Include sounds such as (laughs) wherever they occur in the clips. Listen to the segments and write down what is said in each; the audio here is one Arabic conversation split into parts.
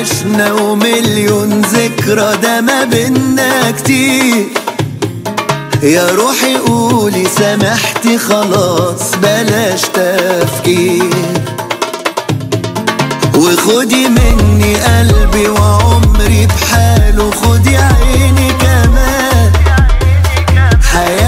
عشنا ومليون ذكرى ده ما بينا كتير. يا روحي قولي سامحتي خلاص بلاش تفكير. وخدي مني قلبي وعمري بحاله خدي عيني كمان. حياتي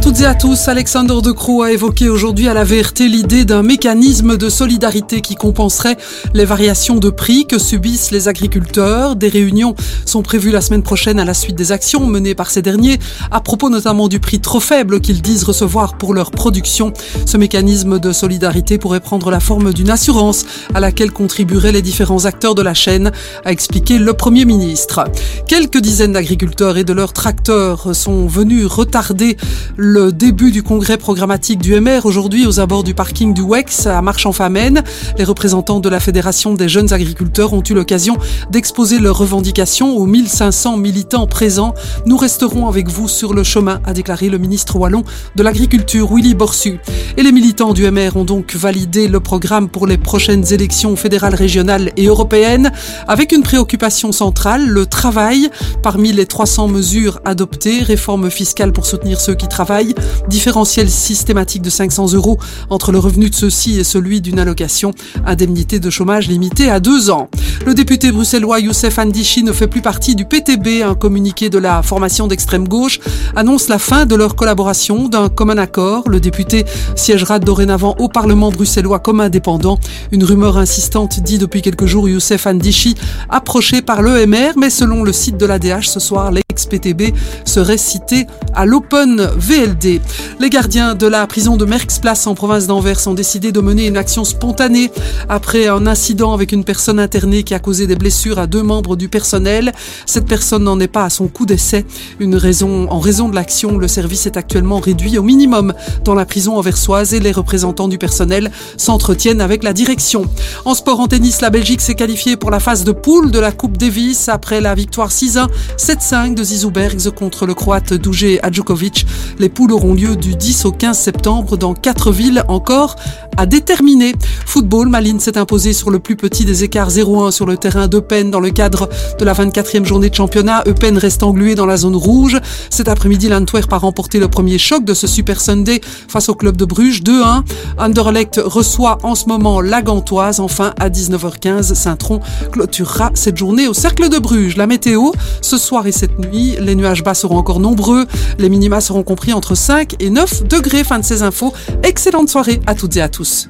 Toutes et à tous. Alexandre De Croo a évoqué aujourd'hui à la VRT l'idée d'un mécanisme de solidarité qui compenserait les variations de prix que subissent les agriculteurs. Des réunions sont prévues la semaine prochaine à la suite des actions menées par ces derniers, à propos notamment du prix trop faible qu'ils disent recevoir pour leur production. Ce mécanisme de solidarité pourrait prendre la forme d'une assurance à laquelle contribueraient les différents acteurs de la chaîne, a expliqué le Premier ministre. Quelques dizaines d'agriculteurs et de leurs tracteurs sont venus retarder le début du congrès programmatique du MR aujourd'hui aux abords du parking du WEX à Marche-en-Famenne. Les représentants de la Fédération des jeunes agriculteurs ont eu l'occasion d'exposer leurs revendications aux 1500 militants présents. Nous resterons avec vous sur le chemin, a déclaré le ministre wallon de l'Agriculture, Willy Borsu. Et les militants du MR ont donc validé le programme pour les prochaines élections fédérales, régionales et européennes avec une préoccupation centrale, le travail. Parmi les 300 mesures adoptées, réforme fiscale pour soutenir ceux qui travaillent, différentiel systématique de 500 euros entre le revenu de ceux-ci et celui d'une allocation, indemnité de chômage limitée à deux ans. Le député bruxellois Youssef Andichi ne fait plus partie du PTB. Un communiqué de la formation d'extrême gauche annonce la fin de leur collaboration d'un commun accord. Le député siégera dorénavant au Parlement bruxellois comme indépendant. Une rumeur insistante dit depuis quelques jours Youssef Andichi approché par l'EMR, mais selon le site de l'ADH ce soir, l'ex-PTB serait cité à l'Open VLD. Les gardiens de la prison de Merckx-Place en province d'Anvers ont décidé de mener une action spontanée après un incident avec une personne internée qui a causé des blessures à deux membres du personnel. Cette personne n'en est pas à son coup d'essai. Une raison, en raison de l'action, le service est actuellement réduit au minimum dans la prison anversoise et les représentants du personnel s'entretiennent avec la direction. En sport en tennis, la Belgique s'est qualifiée pour la phase de poule de la Coupe Davis après la victoire 6-1, 7-5 de Zizou Bergs contre le Croate Duje Adjukovic. Les poules auront lieu du 10 au 15 septembre dans quatre villes encore à déterminer. Football, Malines s'est imposé sur le plus petit des écarts 0-1 sur le terrain d'Eupen dans le cadre de la 24e journée de championnat. Eupen reste englué dans la zone rouge. Cet après-midi, l'Antwerp a remporté le premier choc de ce Super Sunday face au club de Bruges 2-1. Anderlecht reçoit en ce moment la Gantoise. Enfin, à 19h15, Saint-Tron clôturera cette journée au Cercle de Bruges. La météo, ce soir et cette nuit, les nuages bas seront encore nombreux, les minima seront compris entre 5 et 9 degrés. Fin de ces infos. Excellente soirée à toutes et à tous.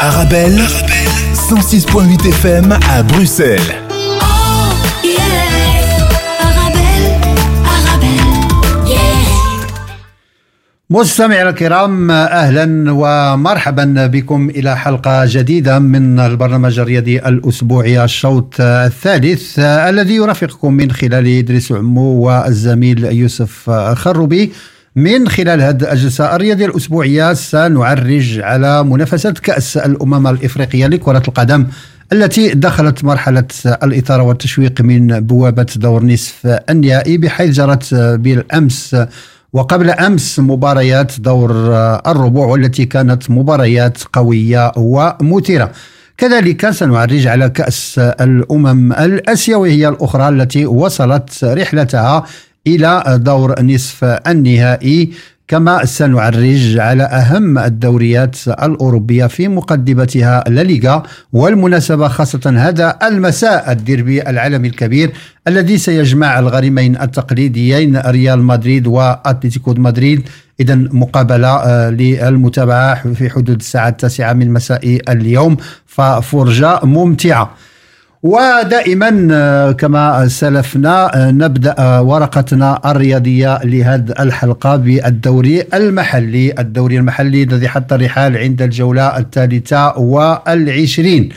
Arabelle, 106.8 FM à Bruxelles. مستمعينا الكرام أهلا ومرحبا بكم إلى حلقة جديدة من البرنامج الرياضي الأسبوعي الشوط الثالث الذي يرافقكم من خلال إدريس عمو والزميل يوسف خروبي. من خلال هذه الجلسة الرياضية الأسبوعية سنعرج على منافسة كأس الأمم الإفريقية لكرة القدم التي دخلت مرحلة الإثارة والتشويق من بوابة دور نصف النهائي بحيث جرت بالأمس وقبل أمس مباريات دور الربوع والتي كانت مباريات قوية ومثيرة. كذلك سنعرج على كأس الأمم الاسيويه الأخرى التي وصلت رحلتها إلى دور نصف النهائي كما سنعرج على أهم الدوريات الأوروبية في مقدمتها لا ليغا والمناسبة خاصة هذا المساء الديربي العالمي الكبير الذي سيجمع الغريمين التقليديين ريال مدريد وأتلتيكو مدريد. اذا مقابلة آه، للمتابعة في حدود الساعة التاسعة من مساء اليوم ففرجة ممتعة. ودائما آه، كما سلفنا آه، نبدأ آه، ورقتنا الرياضية لهذه الحلقة بالدوري المحلي، الدوري المحلي الذي حط الرحال عند الجولة الثالثة والعشرين.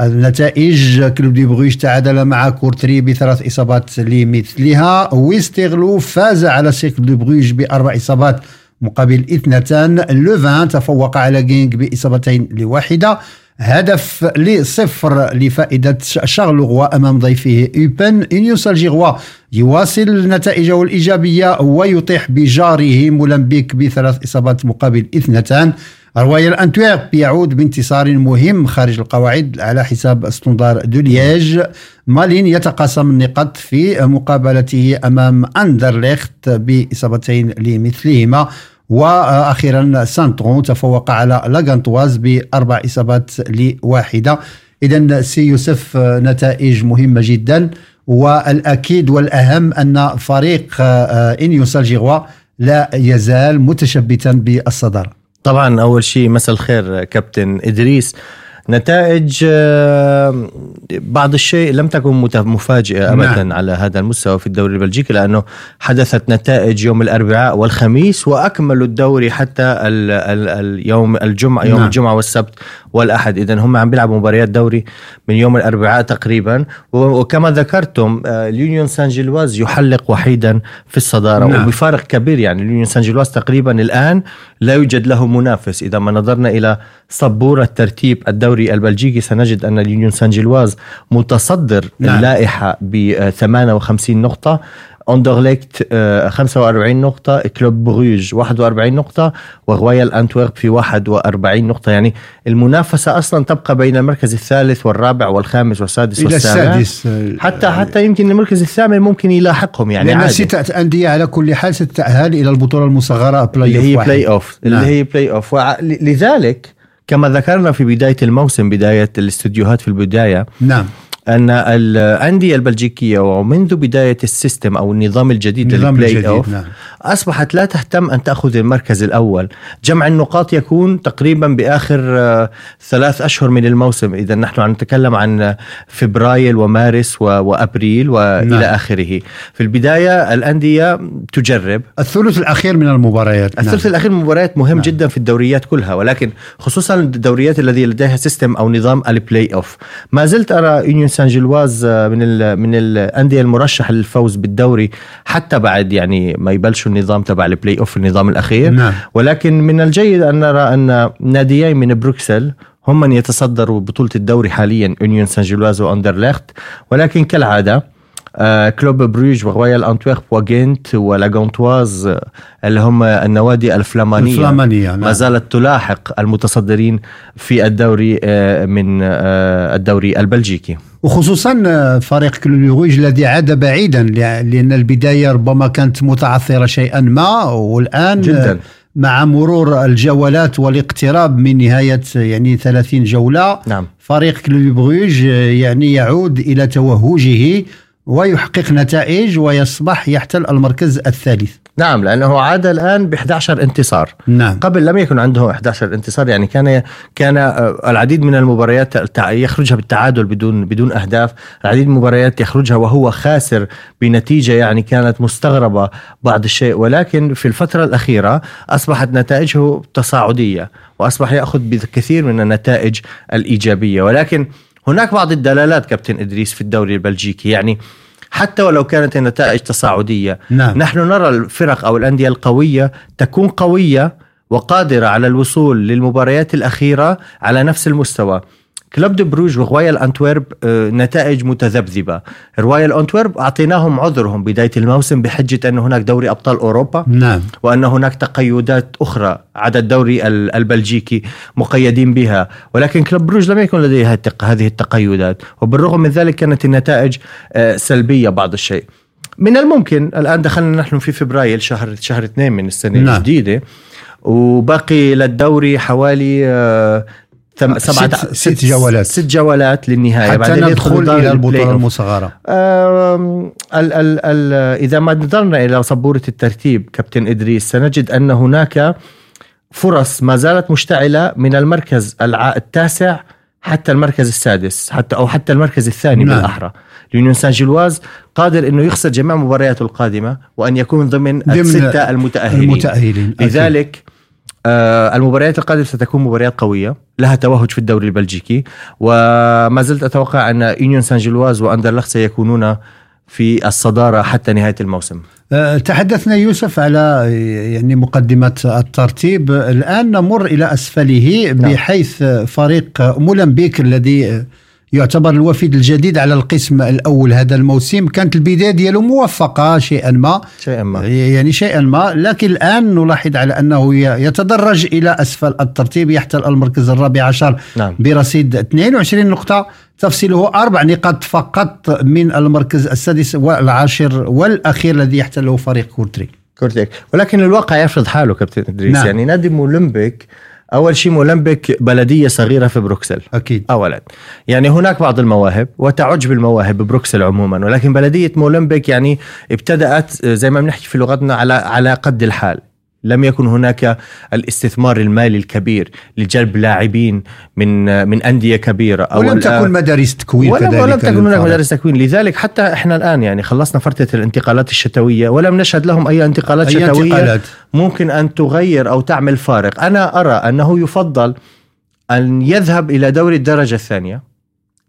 النتائج كلوب دي بروج تعادل مع كورتري بثلاث إصابات لمثلها. ويستغلو فاز على سيركل دي بروج بأربع إصابات مقابل اثنتان. لوفان تفوق على جينك بإصابتين لواحدة. هدف لصفر لفائدة شارلغوا أمام ضيفه أوبن إنيوس الجيغوا يواصل نتائجه الإيجابية ويطيح بجاره مولمبيك بثلاث إصابات مقابل اثنتان. رويال أنتويرب يعود بانتصار مهم خارج القواعد على حساب ستوندار دو ليج مالين يتقاسم النقاط في مقابلته أمام أندرليخت بإصابتين لمثلهما. وأخيرا سانترون تفوق على لاغانتواز بأربع إصابات لواحدة. اذا سي يوسف نتائج مهمة جدا والأكيد والأهم أن فريق آه، إنيوس الجيغوا لا يزال متشبتا بالصدارة. طبعا أول شيء مساء الخير كابتن إدريس. نتائج آه، بعض الشيء لم تكن مت- مفاجئة ابدا نعم. نعم. على هذا المستوى في الدوري البلجيكي لأنه حدثت نتائج يوم الأربعاء والخميس وأكملوا الدوري حتى ال ال اليوم الجمعة يوم نعم. نعم. الجمعة والسبت والأحد اذا هم عم بيلعبوا مباريات دوري من يوم الأربعاء تقريبا وكما ذكرتم آه، اليونيون سان جيلواز يحلق وحيدا في الصدارة نعم. نعم. وبفارق كبير يعني اليونيون سان جيلواز تقريبا الآن لا يوجد له منافس إذا ما نظرنا إلى سبوره ترتيب الدوري البلجيكي سنجد أن اليونيون سان جيلواز متصدر نعم. اللائحة ب 58 نقطة اندرليكت آه، 45 نقطة كلوب بروج 41 نقطة وغويال أنتورب في 41 نقطة يعني المنافسة أصلا تبقى بين المركز الثالث والرابع والخامس والسادس إلى والسابع السادس آه، حتى حتى يمكن المركز الثامن ممكن يلاحقهم يعني عادي ستة أندية على كل حال ستتاهل إلى البطولة المصغرة play اللي هي. play off اللي نعم. هي بلاي اوف لذلك كما ذكرنا في بداية الموسم بداية الاستديوهات في البداية. نعم. أن الأندية البلجيكية ومنذ بداية ال system أو النظام الجديد النظام لل play الجديد، off نعم. أصبحت لا تهتم أن تأخذ المركز الأول جمع النقاط يكون تقريبا بآخر آه، ثلاث أشهر من الموسم إذا نحن عم نتكلم عن فبراير ومارس وأبريل والى نعم. آخره في البداية الأندية تجرب الثلث الأخير من المباريات الثلث نعم. الأخير من المباريات مهم نعم. جدا في الدوريات كلها ولكن خصوصا الدوريات الذي لديها system أو نظام البلاي اوف ما زلت أرى يونيون سان جيلواز آه، من ال من الأندية المرشحة للفوز بالدوري حتى بعد يعني ما يبلشوا النظام تبع البلاي اوف النظام الأخير نعم. ولكن من الجيد أن نرى أن ناديين من بروكسل هم من يتصدروا بطولة الدوري حاليا يونيون سان جيلواز واندرليخت ولكن كالعادة آه، كلوب بروج وغويال انتويرب وجنت ولاغونتواز آه، اللي هم النوادي الفلامانية الفلامانية، نعم. ما زالت تلاحق المتصدرين في الدوري آه، من آه، الدوري البلجيكي وخصوصا آه، فريق كلوب بروج الذي عاد بعيدا لأن البداية ربما كانت متعثرة شيئا ما والآن جداً. آه، مع مرور الجولات والاقتراب من نهاية يعني 30 جولة نعم. فريق كلوبيغوج آه، يعني يعود إلى توهجه ويحقق نتائج ويصبح يحتل المركز الثالث. نعم لأنه عاد الآن ب 11 انتصار. نعم. قبل لم يكن عنده 11 انتصار يعني كان كان آه، العديد من المباريات يخرجها بالتعادل بدون بدون أهداف، العديد من المباريات يخرجها وهو خاسر بنتيجة يعني كانت مستغربة بعض الشيء. ولكن في الفترة الأخيرة أصبحت نتائجه تصاعدية وأصبح يأخذ بكثير من النتائج الإيجابية. ولكن هناك بعض الدلالات كابتن إدريس في الدوري البلجيكي. يعني حتى ولو كانت النتائج تصاعدية نعم. نحن نرى الفرق أو الأندية القوية تكون قوية وقادرة على الوصول للمباريات الأخيرة على نفس المستوى. كلوب دو بروج وغوايال انتويرب آه، نتائج متذبذبة. رويال انتويرب أعطيناهم عذرهم بداية الموسم بحجة أن هناك دوري أبطال أوروبا. نعم. وأن هناك تقيدات أخرى عدا الدوري ال- البلجيكي مقيدين بها. ولكن كلوب بروج لم يكن لديه هذه التقيدات. وبالرغم من ذلك كانت النتائج آه، سلبية بعض الشيء. من الممكن الآن دخلنا نحن في فبراير شهر شهر اثنين من السنة نعم. الجديدة. وباقي للدوري حوالي آه، سبعة ست- ست جولات. ست جولات للنهاية حتى بعدين ندخل إلى البطولة. المصغرة آم، ال ال ال إذا ما نظرنا إلى سبورة الترتيب كابتن إدريس سنجد أن هناك فرص ما زالت مشتعلة من المركز الع- التاسع حتى المركز السادس حتى أو حتى المركز الثاني نعم. بالأحرى اليونيون سان جيلواز قادر أنه يخسر جميع مبارياته القادمة وأن يكون ضمن, ضمن الستة المتأهلين المتأهلين أكيد. لذلك آه، المباريات القادمة ستكون مباريات قوية لها توهج في الدوري البلجيكي وما زلت أتوقع أن يونيون سان جيلواز وأندرلخت سيكونون في الصدارة حتى نهاية الموسم أه، تحدثنا يوسف على يعني مقدمة الترتيب الآن نمر إلى أسفله نعم. بحيث فريق مولمبيك الذي يعتبر الوفد الجديد على القسم الأول هذا الموسم. كانت البداية ديالو موفقة شيئا ما. شيئا ما. يعني شيئا ما. لكن الآن نلاحظ على أنه ي- يتدرج إلى أسفل الترتيب. يحتل المركز الرابع عشر نعم. برصيد 22 نقطة. تفصيله أربع نقاط فقط من المركز السادس والعاشر والأخير الذي يحتله فريق كورتري كورتيك ولكن الواقع يفرض حاله كابتن إدريس. نعم. نعم. يعني نادي مولمبيك أول شيء مولمبيك بلدية صغيرة في بروكسل. أكيد. اولا. يعني هناك بعض المواهب وتعج بالمواهب ببروكسل عموما ولكن بلدية مولمبيك يعني ابتدأت زي ما بنحكي في لغتنا على على قد الحال. لم يكن هناك الاستثمار المالي الكبير لجلب لاعبين من من أندية كبيرة أو ولم تكن مدارس تكوين ولم, كذلك ولم تكن هناك. مدارس تكوين لذلك حتى إحنا الآن يعني خلصنا فترة الانتقالات الشتوية ولم نشهد لهم أي انتقالات أي شتوية انتقالات ممكن أن تغير أو تعمل فارق أنا أرى أنه يفضل أن يذهب إلى دوري الدرجة الثانية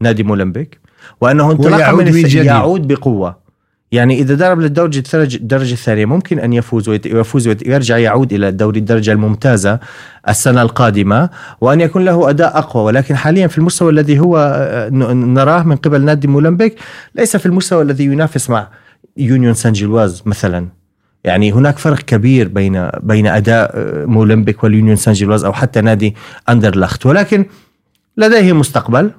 نادي مولمبيك وأنه انطلاقا من. يعود بقوة يعني إذا درب للدرجه الدرجه الثانية ممكن أن يفوز ويفوز ويرجع يعود إلى دوري الدرجة الممتازة السنة القادمة وأن يكون له أداء أقوى. ولكن حاليا في المستوى الذي هو آه، نراه من قبل نادي مولمبيك ليس في المستوى الذي ينافس مع يونيون سان جيلواز مثلا. يعني هناك فرق كبير بين بين أداء آه، مولمبيك واليونيون سان جيلواز أو حتى نادي اندرلخت ولكن لديه مستقبل.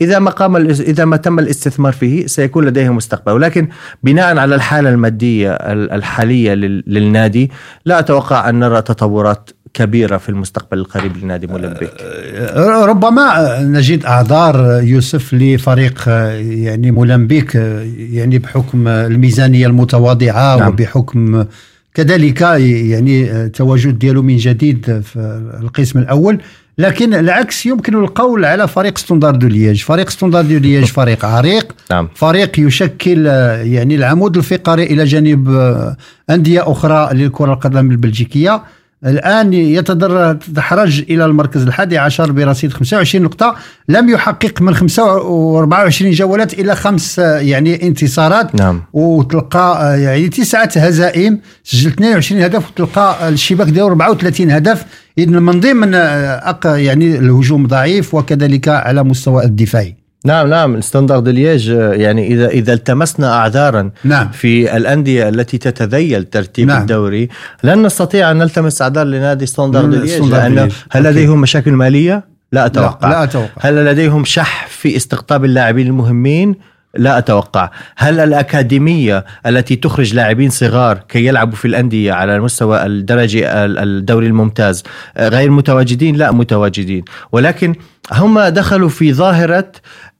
إذا ما قام إذا ما تم الاستثمار فيه سيكون لديه مستقبل. ولكن بناء على الحالة المادية ال- الحالية لل- للنادي لا أتوقع أن نرى تطورات كبيرة في المستقبل القريب لنادي مولمبيك. ربما نجد أعذار يوسف لفريق يعني مولمبيك يعني بحكم الميزانية المتواضعة نعم. وبحكم كذلك يعني تواجد ديالو من جديد في القسم الأول. لكن العكس يمكن القول على فريق ستوندار دو ليج فريق ستوندار دو ليج (laughs) فريق عريق. نعم. فريق يشكل آه، يعني العمود الفقري إلى جانب آه، أندية أخرى للكرة القدم البلجيكية. الآن يتدرج إلى المركز الحادي عشر برصيد 25 نقطة. لم يحقق من 24 جولات إلا خمس آه، يعني انتصارات. نعم. وتلقى يعني تسعة هزائم سجل 22 هدف وتلقى الشباك ديالو 34 هدف. اذا من ضمن آه، أق- يعني الهجوم ضعيف وكذلك على مستوى الدفاعي نعم نعم ستاندرد ليج آه، يعني إذا إذا التمسنا أعذارا نعم في الأندية التي تتذيل ترتيب نعم. الدوري لن نستطيع أن نلتمس أعذار لنادي ستاندرد ليج ليج. هل. لديهم مشاكل مالية؟ لا أتوقع لا, لا أتوقع هل لديهم شح في استقطاب اللاعبين المهمين؟ لا أتوقع. هل الأكاديمية التي تخرج لاعبين صغار كي يلعبوا في الأندية على مستوى الدرجة ال- الدوري الممتاز آه، غير متواجدين؟ لا متواجدين. ولكن هم دخلوا في ظاهرة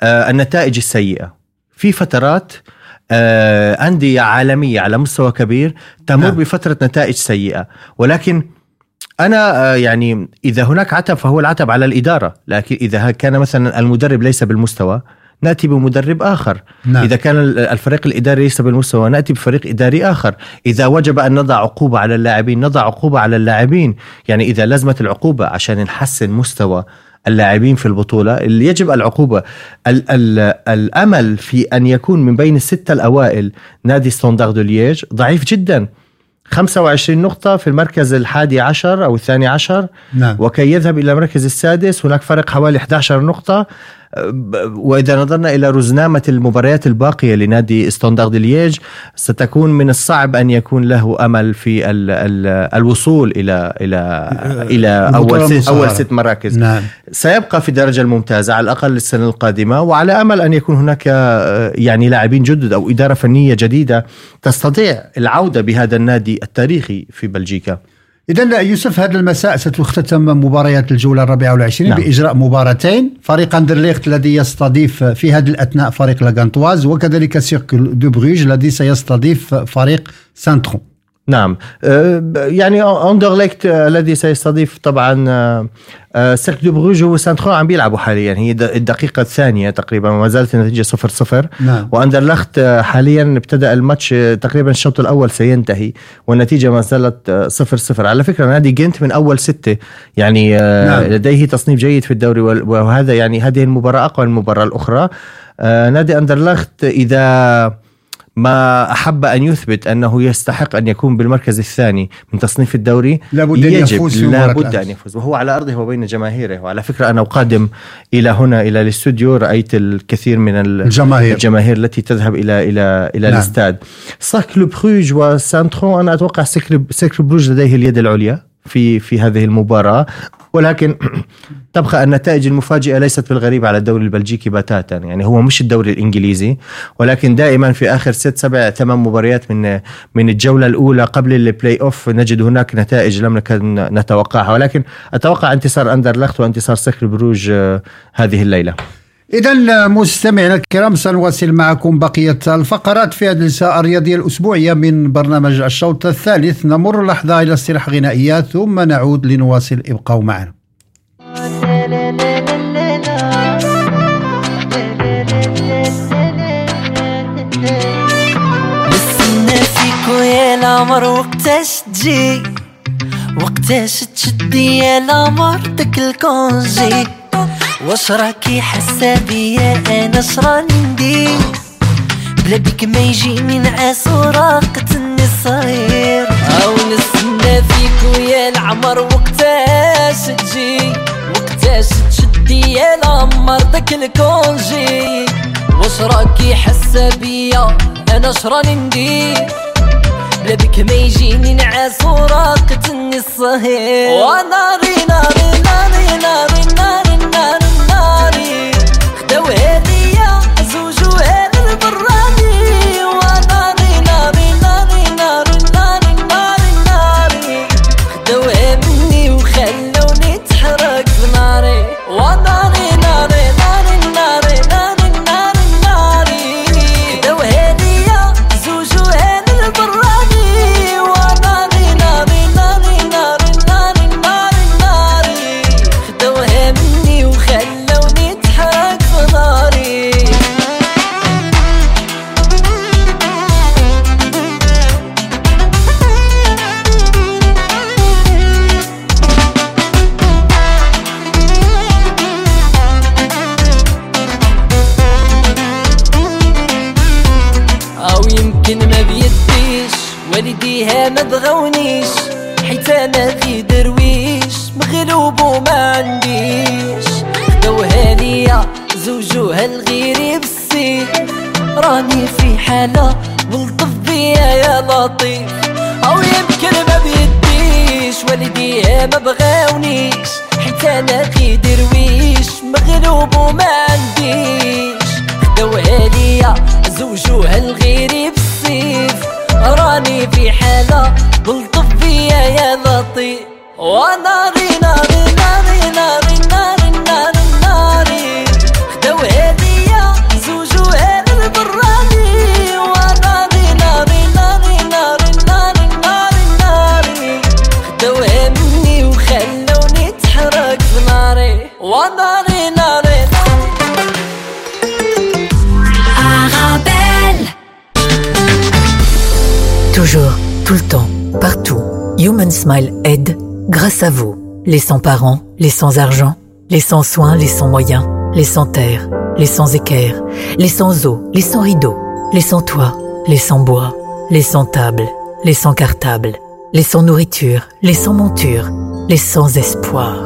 آه، النتائج السيئة. في فترات آه، أندية عالمية على مستوى كبير تمر نعم. بفترة نتائج سيئة. ولكن أنا آه، يعني إذا هناك عتب فهو العتب على الإدارة. لكن إذا كان مثلا المدرب ليس بالمستوى نأتي بمدرب آخر. نعم. إذا كان ال- الفريق الإداري ليس بالمستوى نأتي بفريق إداري آخر. إذا وجب أن نضع عقوبة على اللاعبين نضع عقوبة على اللاعبين. يعني إذا لزمت العقوبة عشان نحسن مستوى اللاعبين في البطولة اللي يجب العقوبة. ال ال الأمل في أن يكون من بين الستة الأوائل نادي ستوندار دو لييج ضعيف جدا. 25 نقطة في المركز الحادي عشر أو الثاني عشر. نعم. وكي يذهب إلى المركز السادس هناك فرق حوالي 11 نقطة. وإذا نظرنا إلى رزنامة المباريات الباقية لنادي ستوندار دي لييج ستكون من الصعب أن يكون له أمل في ال ال الوصول إلى إلى إلى البطولة أول ست. أول ست مراكز. نعم. سيبقى في الدرجة الممتازة على الأقل السنة القادمة وعلى أمل أن يكون هناك آه، يعني لاعبين جدد أو إدارة فنية جديدة تستطيع العودة بهذا النادي التاريخي في بلجيكا. إذا يوسف هذا المساء ستختتم مباريات الجولة الرابعة والعشرين نعم. بإجراء مباراتين فريق أندرليخت الذي يستضيف في هذه الأثناء فريق لاغانتواز وكذلك سيركل دو بروج الذي سيستضيف فريق سانترون نعم. آه، يعني أندرليكت آه، الذي سيستضيف طبعا آه، سيرك دو بروج وسانترون عم بيلعبوا حاليا. هي الدقيقة الثانية تقريبا وما زالت النتيجة صفر صفر. نعم. واندرلخت حاليا ابتدأ الماتش تقريبا الشوط الأول سينتهي والنتيجة ما زالت آه، صفر صفر. على فكرة نادي جنت من أول ستة. يعني نعم. لديه تصنيف جيد في الدوري وهذا يعني هذه المباراة أقوى من المباراة الأخرى. نادي اندرلخت إذا ما أحب أن يثبت أنه يستحق أن يكون بالمركز الثاني من تصنيف الدوري. لابد أن يفوز لابد. أن يفوز. وهو على أرضه وبين جماهيره. وعلى فكرة أنا قادم إلى هنا إلى الاستوديو رأيت الكثير من ال- الجماهير. الجماهير التي تذهب إلى إلى إلى نعم. الاستاد. سيركل بروج وسانترون أنا أتوقع سيركل سيركل بروج لديه اليد العليا. في في هذه المباراة. ولكن (clears throat) تبقى النتائج المفاجئة ليست بالغريب على الدوري البلجيكي بتاتا. يعني هو مش الدوري الإنجليزي ولكن دائما في آخر ست سبع ثمان مباريات من من الجولة الأولى قبل البلاي اوف نجد هناك نتائج لم نكن نتوقعها. ولكن أتوقع انتصار أندرلخت وانتصار سكر بروج آه، هذه الليلة. إذا مستمعينا الكرام سنواصل معكم بقية الفقرات في هذه الساعة الرياضية الأسبوعية من برنامج الشوط الثالث. نمر لحظة إلى استراحة غنائية ثم نعود لنواصل. ابقوا معنا. ويا العمر وقتاش تجي وقتاش تشدي يا العمر داك الكونجي. واش راكي حاسه بيا أنا شراني ندير. بلا بيك ما يجيني نعاس وراقتني الصغير أو نستنى فيك ويا العمر وقتاش تجي؟ وقتاش تشدي يا العمر داك الكونجي؟ واش راكي حاسه بيا أنا شراني ندير. بلا بك ما يجيني نعاس وراقتني الصهير وناري ناري ناري ناري ناري Smile aide grâce à vous. Les sans-parents, les sans-argent, les sans-soins, les sans-moyens, les sans-terre, les sans-équerre, les sans-eau, les sans-rideaux, les sans-toit, les sans-bois, les sans-table, les sans-cartable, les sans-nourriture, les sans-monture, les sans-espoir,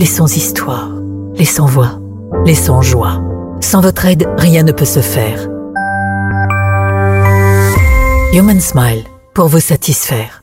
les sans-histoire, les sans-voix, les sans-joie. Sans votre aide, rien ne peut se faire. Human Smile, pour vous satisfaire.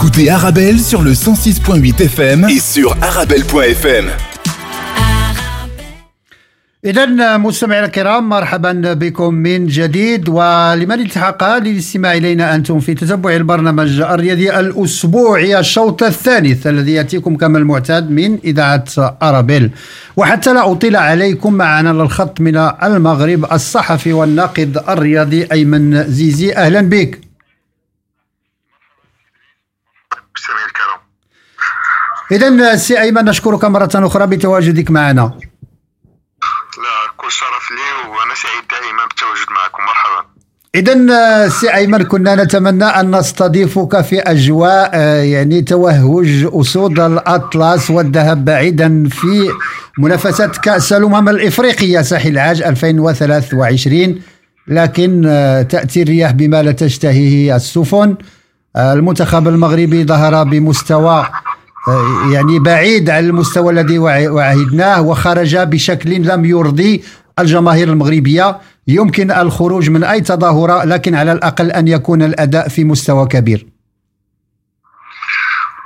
Écoutez Arabelle sur le 106.8 FM et sur arabelle.fm. إذا مستمعينا الكرام مرحبا بكم من جديد. ولمن التحق للاستماع إلينا أنتم في تتبع البرنامج الرياضي الأسبوعي الشوط الثالث الذي يأتيكم كما المعتاد من إذاعة أرابيل. وحتى لا أطيل عليكم معنا على الخط من المغرب الصحفي والناقد الرياضي أيمن زيزي. أهلا بك مستمعي الكرام إذا سي أيمن نشكرك مرة أخرى بتواجدك معنا. لا كل شرف لي وأنا سعيد دائما بالتواجد معكم. مرحبا. إذا سي أيمن كنا نتمنى أن نستضيفك في أجواء آه، يعني توهج أسود الأطلس والذهاب بعيدا في منافسات كأس الأمم الإفريقية ساحل العاج 2023 لكن آه، تأتي الرياح بما لا تشتهيه السفن. آه، المنتخب المغربي ظهر بمستوى يعني بعيد عن المستوى الذي وع- وعهدناه وخرج بشكل لم يرضي الجماهير المغربية. يمكن الخروج من أي تظاهرة لكن على الأقل أن يكون الأداء في مستوى كبير.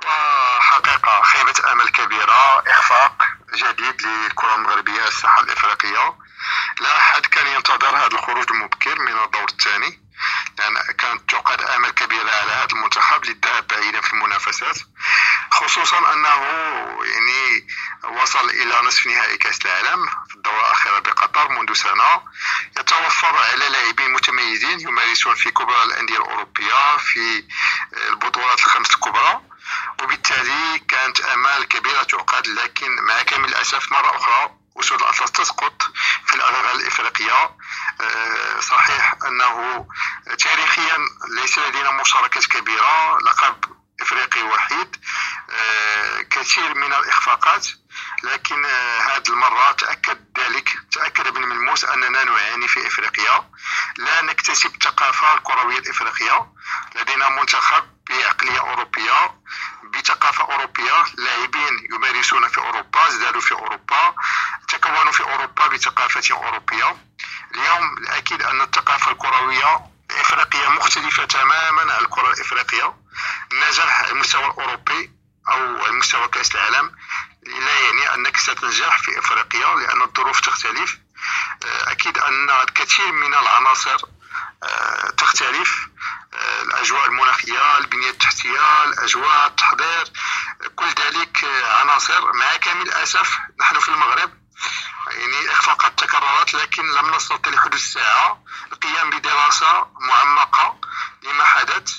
وحقيقة خيبة أمل كبيرة إخفاق جديد للكرة المغربية الساحة الإفريقية. لا أحد كان ينتظر هذا الخروج المبكر من الدور الثاني لأن كانت تعقد آمال كبيرة على هذا المنتخب للذهاب بعيدا في المنافسات. خصوصا أنه يعني وصل إلى نصف نهائي كأس العالم في الدورة الأخيرة بقطر منذ سنة. يتوفر على لاعبين متميزين يمارسون في كبرى الأندية الأوروبية في البطولات الخمس الكبرى. وبالتالي كانت أمال كبيرة تعقد لكن مع كامل الأسف مرة أخرى أسود الأطلس تسقط في الادوار الإفريقية. آه، صحيح أنه تاريخيا ليس لدينا مشاركات كبيرة. لقب إفريقي وحيد. كثير من الإخفاقات لكن آه، هذه المرة تأكد ذلك تأكد بالملموس أننا نعاني في إفريقيا. لا نكتسب الثقافه الكرويه الافريقيه لدينا منتخب بعقلية أوروبية. بثقافة أوروبية لاعبين يمارسون في أوروبا ازدادوا في أوروبا تكونوا في أوروبا بثقافة أوروبية. اليوم الأكيد أن الثقافة الكروية الافريقيه مختلفة تماما عن الكرة الإفريقية. النجاح على المستوى الأوروبي. على مستوى كأس العالم لا يعني أنك ستنجح في إفريقيا لأن الظروف تختلف. آه، أكيد أن الكثير من العناصر آه، تختلف. آه، الأجواء المناخية البنية التحتية الأجواء التحضير كل ذلك عناصر. مع كامل الأسف نحن في المغرب يعني اخفاقات تكررت لكن لم نستطع لحدود الساعة. القيام بدراسة معمقة لما حدث.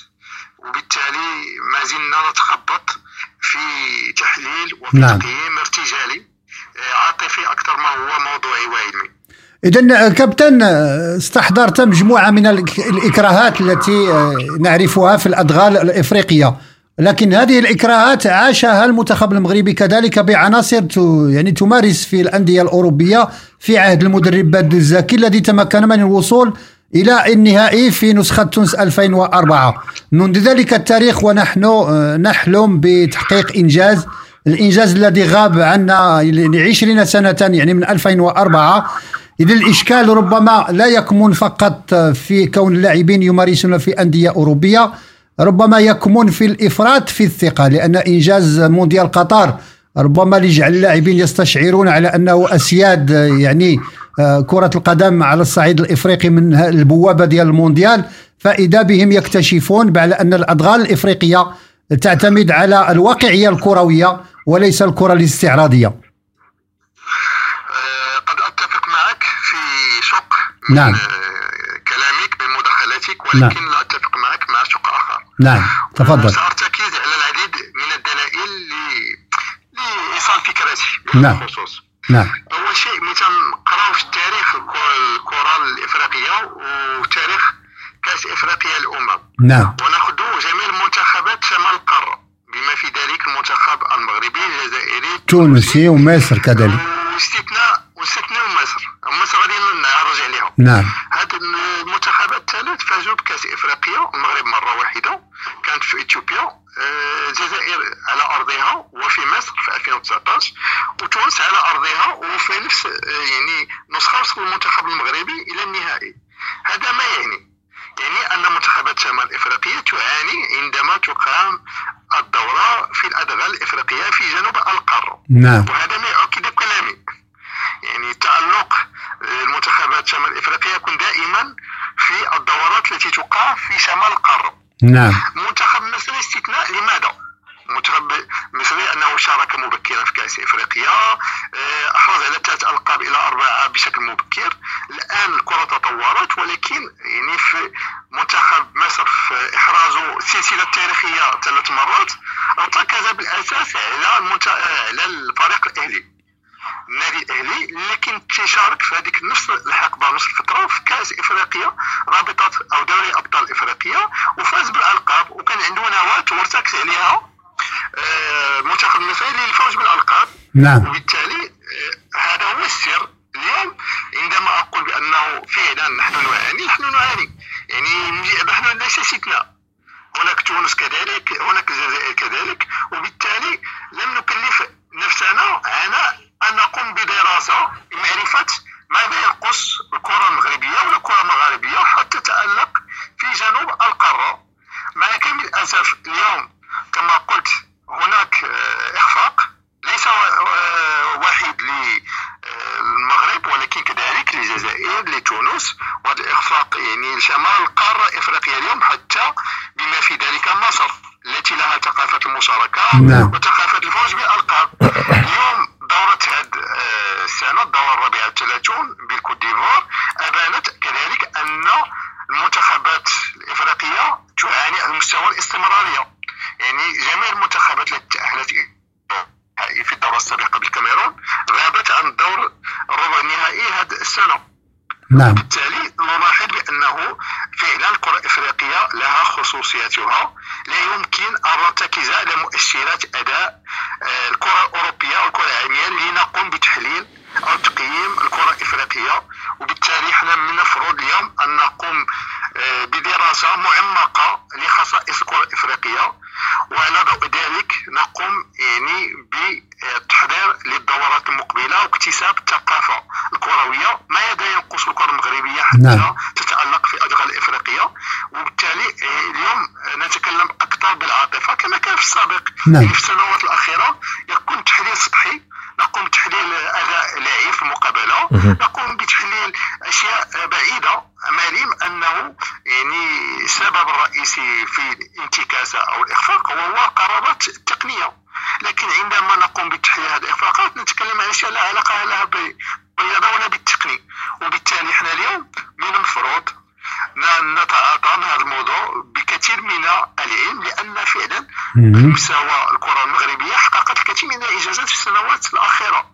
وبالتالي ما زلنا نتخبط في تحليل وفي نعم. تقييم ارتجالي آه، عاطفي أكثر ما هو موضوعي وعلمي إذا كابتن آه، استحضرت مجموعة من الإكراهات التي آه، نعرفها في الأدغال الإفريقية لكن هذه الإكراهات عاشها المنتخب المغربي كذلك بعناصر يعني تمارس في الأندية الأوروبية في عهد المدرب بدر الزكي الذي تمكن من الوصول إلى النهائي في نسخة تونس 2004 منذ ذلك التاريخ ونحن آه، نحلم بتحقيق إنجاز الإنجاز الذي غاب عنا لعشرين سنة يعني من 2004 إذا الإشكال ربما لا يكمن فقط في كون اللاعبين يمارسون في أندية أوروبية ربما يكمن في الإفراط في الثقة لأن إنجاز مونديال قطر ربما لجعل اللاعبين يستشعرون على أنه أسياد يعني آه، كرة القدم على الصعيد الإفريقي من البوابة ديال المونديال. فإذا بهم يكتشفون على أن الأدغال الإفريقية تعتمد على الواقعية الكروية وليس الكرة الاستعراضية. آه، قد أتفق معك في شق نعم. من آه، كلامك من مداخلاتك ولكن لا أتفق معك مع شق آخر. نعم تفضل. سأرتكز على العديد من الدلائل ل- لإيصال فكرتي نعم. الخصوص نعم. أول شيء ملي تنقراو في التاريخ الكرة- الكره الافريقيه وتاريخ كاس افريقيا الامم نعم. ونأخذ جميع المنتخبات شمال القارة بما في ذلك المنتخب المغربي الجزائري تونسي ومصر كذلك. واستثناء واستثناء مصر. مصر غادي نعرج عليها نعم. هاد المنتخبات الثلاث فازوا بكأس إفريقيا المغرب مرة واحدة. كانت في إثيوبيا آه، الجزائر على أرضها وفي مصر في 2019 وتونس على أرضها وفي نفس آه، يعني نسخة وصل المنتخب المغربي إلى النهائي. هذا ما يعني. يعني أن منتخبات شمال افريقيا تعاني عندما تقام الدورة في الأدغال الإفريقية في جنوب القارة. نعم. وهذا ما يؤكد كلامي. يعني تألق المنتخبات شمال افريقيا يكون دائما في الدورات التي تقام في شمال القارة. نعم. منتخب مصر استثناء. لماذا؟ منتخب مصري انه شارك مبكرا في كأس إفريقيا آه، احرز على ثلاث القاب إلى اربعه بشكل مبكر الان الكره تطورت ولكن يعني في منتخب مصر في احرازه سلسله تاريخيه ثلاث مرات ارتكز بالاساس على المنت... على الفريق الاهلي النادي الاهلي اللي كان تيشارك في هذيك نفس الحقبه نفس الفترة في كاس افريقيا رابطه أو دوري ابطال افريقيا وفاز بالالقاب وكان عنده نواه وارتكز عليها آه، المنتخب المصري للفوز بالالقاب نعم وبالتالي آه، هذا هو السر اليوم عندما أقول بانه فعلا نحن نعاني نحن نعاني يعني نحن ليس استثناء هناك تونس كذلك هناك الجزائر كذلك وبالتالي لم نكلف نفسنا على ان نقوم بدراسه لمعرفه ماذا ينقص الكره المغربيه ولا الكره المغاربيه حتى تتالق في جنوب القاره مع كامل الاسف اليوم كما قلت هناك آه، اخفاق ليس آه، واحد للمغرب ولكن كذلك للجزائر لتونس وهذا الاخفاق يعني لشمال القاره افريقيا اليوم حتى بما في ذلك مصر التي لها ثقافه المشاركه نعم. وثقافه الفوز بالالقاب اليوم دوره هذه السنة الدوره الرابعه والثلاثون بالكوت ديفوار ابانت كذلك ان المنتخبات الافريقيه تعاني على مستوى الاستمراريه يعني جميع المنتخبات التي تاهلت في الدوره السابقه بالكاميرون غابت عن الدور الربع النهائي هذه السنة نعم بالتالي نلاحظ بانه فعلا الكره الافريقيه لها خصوصياتها لا يمكن أن نرتكز مؤشرات أداء آه، الكرة الأوروبية أو الكرة العالمية لنقوم بتحليل أو تقييم الكرة الإفريقية. وبالتالي إحنا من المفروض اليوم أن نقوم آه، بدراسة معمقة لخصائص الكرة الإفريقية. وعلى ضوء ذلك نقوم يعني بالتحضير للدورات المقبلة واكتساب الثقافة الكروية ماذا ينقص الكرة المغربية حتى نعم. تتألق في الادغال الافريقيه وبالتالي آه، اليوم نتكلم أكثر بالعاطفة كما كان في السابق نعم. يعني في السنوات الأخيرة يكون تحليل سطحي نقوم بتحليل أداء لاعب في المقابلة نقوم بتحليل أشياء بعيدة معلم أنه يعني السبب الرئيسي في الانتكاسه أو الإخفاق هو القرارات التقنية. لكن عندما نقوم بتحليل هذه الإخفاقات نتكلم عن أشياء لا علاقة لها بالرياضه ولا بالتقني وبالتالي إحنا اليوم من المفروض نتعاطى مع هذا الموضوع بكثير من العلم لأن فعلا. مستوى الكرة المغربية حققت الكثير من الانجازات في السنوات الأخيرة.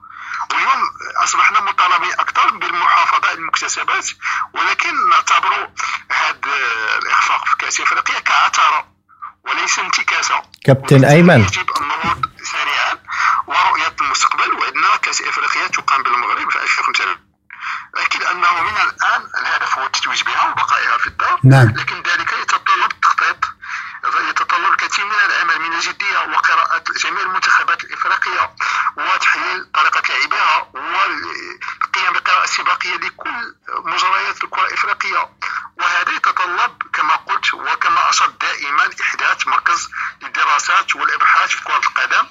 واليوم أصبحنا مطالبين أكثر بالمحافظة على المكتسبات ولكن نعتبر هذا الإخفاق في كأس إفريقيا كعثره وليس انتكاسه كابتن أيمن. يجب النهوض سريعا ورؤية المستقبل وإن كأس إفريقيا تقام بالمغرب في 2035 أكيد أنه من الآن الهدف هو التتويج بها وبقائها في الدار نعم. لكن ذلك يتطلب التخطيط الكثير من العمل من الجديه وقراءة جميع المنتخبات الإفريقية وتحليل طريقة لعبها والقيام بقراءه سباقيه لكل مجريات الكرة الإفريقية. وهذا يتطلب كما قلت وكما أشرت دائما إحداث مركز للدراسات والابحاث في كرة القدم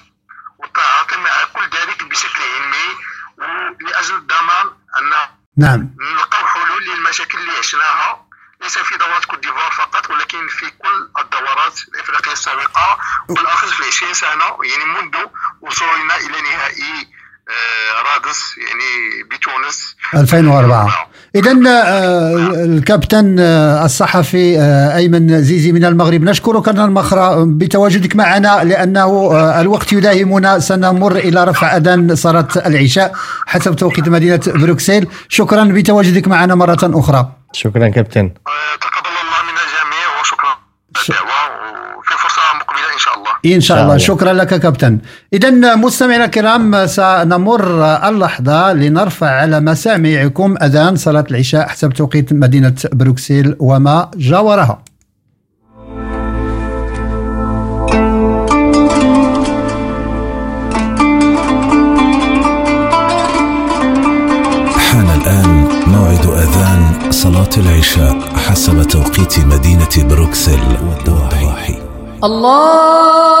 والتعاطي مع كل ذلك بشكل علمي ولاجل ضمان أن نعم. نلقاو حلول للمشاكل اللي عشناها ليس في دورات كوت ديفوار فقط ولكن في كل الدورات الإفريقية السابقة بالاخص في 20 سنة يعني منذ وصولنا إلى نهائي آه، رادس يعني بتونس. 2004 إذا الكابتن آه، الصحفي آه، أيمن زيزي من المغرب نشكرك المخرى بتواجدك معنا لأنه آه، الوقت يداهمنا سنمر إلى رفع أذان صلاة العشاء حسب توقيت مدينة بروكسل شكرا بتواجدك معنا مرة أخرى. شكرا كابتن. آه، تقبل الله من الجميع وشكرا الدعوه وفي فرصة مقبلة إن شاء الله. إن شاء الله. الله. شكرا لك كابتن. إذا مستمعينا الكرام سنمر اللحظة لنرفع على مسامعكم أذان صلاة العشاء حسب توقيت مدينة بروكسل وما جاورها. موعد أذان صلاة العشاء حسب توقيت مدينة بروكسل والضواحي الله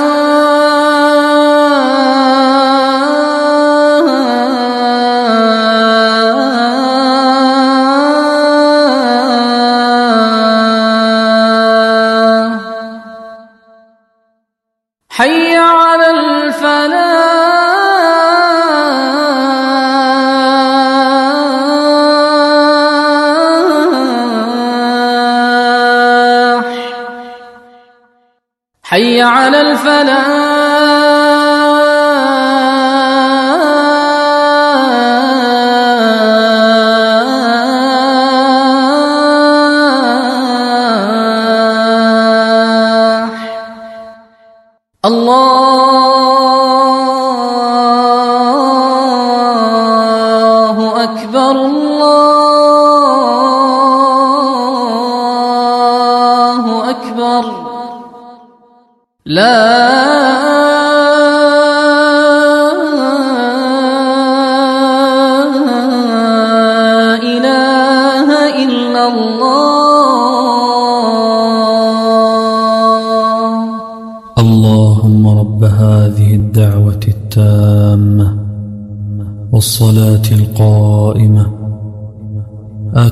على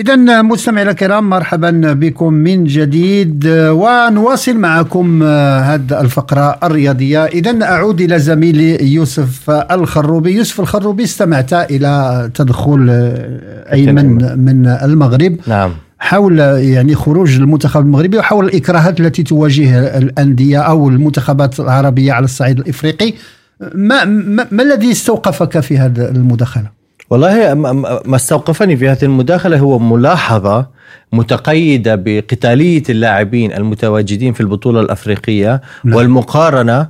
إذا مستمعينا الكرام مرحبا بكم من جديد ونواصل معكم هذه الفقرة الرياضية. إذا أعود إلى زميلي يوسف الخروبي. يوسف الخروبي استمعت إلى تدخل أيمن من المغرب نعم. حول يعني خروج المنتخب المغربي وحول الإكراهات التي تواجه الأندية أو المنتخبات العربية على الصعيد الإفريقي. ما, ما, ما الذي استوقفك في هذه المداخلة؟ والله ما- استوقفني في هذه المداخلة هو ملاحظة متقيدة بقتالية اللاعبين المتواجدين في البطولة الأفريقية نعم. والمقارنة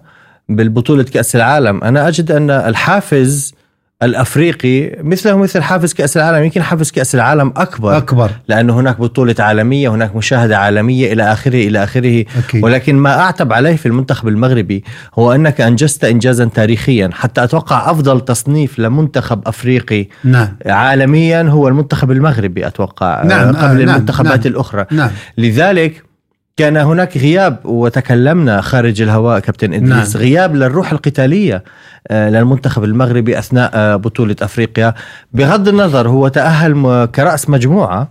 بالبطولة كأس العالم أنا أجد أن الحافز الأفريقي مثله مثل حافز كأس العالم يمكن حافز كأس العالم أكبر. أكبر. لأنه هناك بطولة عالمية هناك مشاهدة عالمية إلى آخره إلى آخره. أكيد. ولكن ما أعتب عليه في المنتخب المغربي هو أنك أنجزت إنجازا تاريخيا. حتى أتوقع أفضل تصنيف لمنتخب أفريقي نعم. عالميا هو المنتخب المغربي أتوقع نعم، قبل آه، نعم، المنتخبات نعم. الأخرى. نعم. لذلك كان هناك غياب وتكلمنا خارج الهواء كابتن إدريس. نعم. غياب للروح القتالية آه، للمنتخب المغربي أثناء آه، بطولة أفريقيا. بغض النظر هو تأهل م- كرأس مجموعة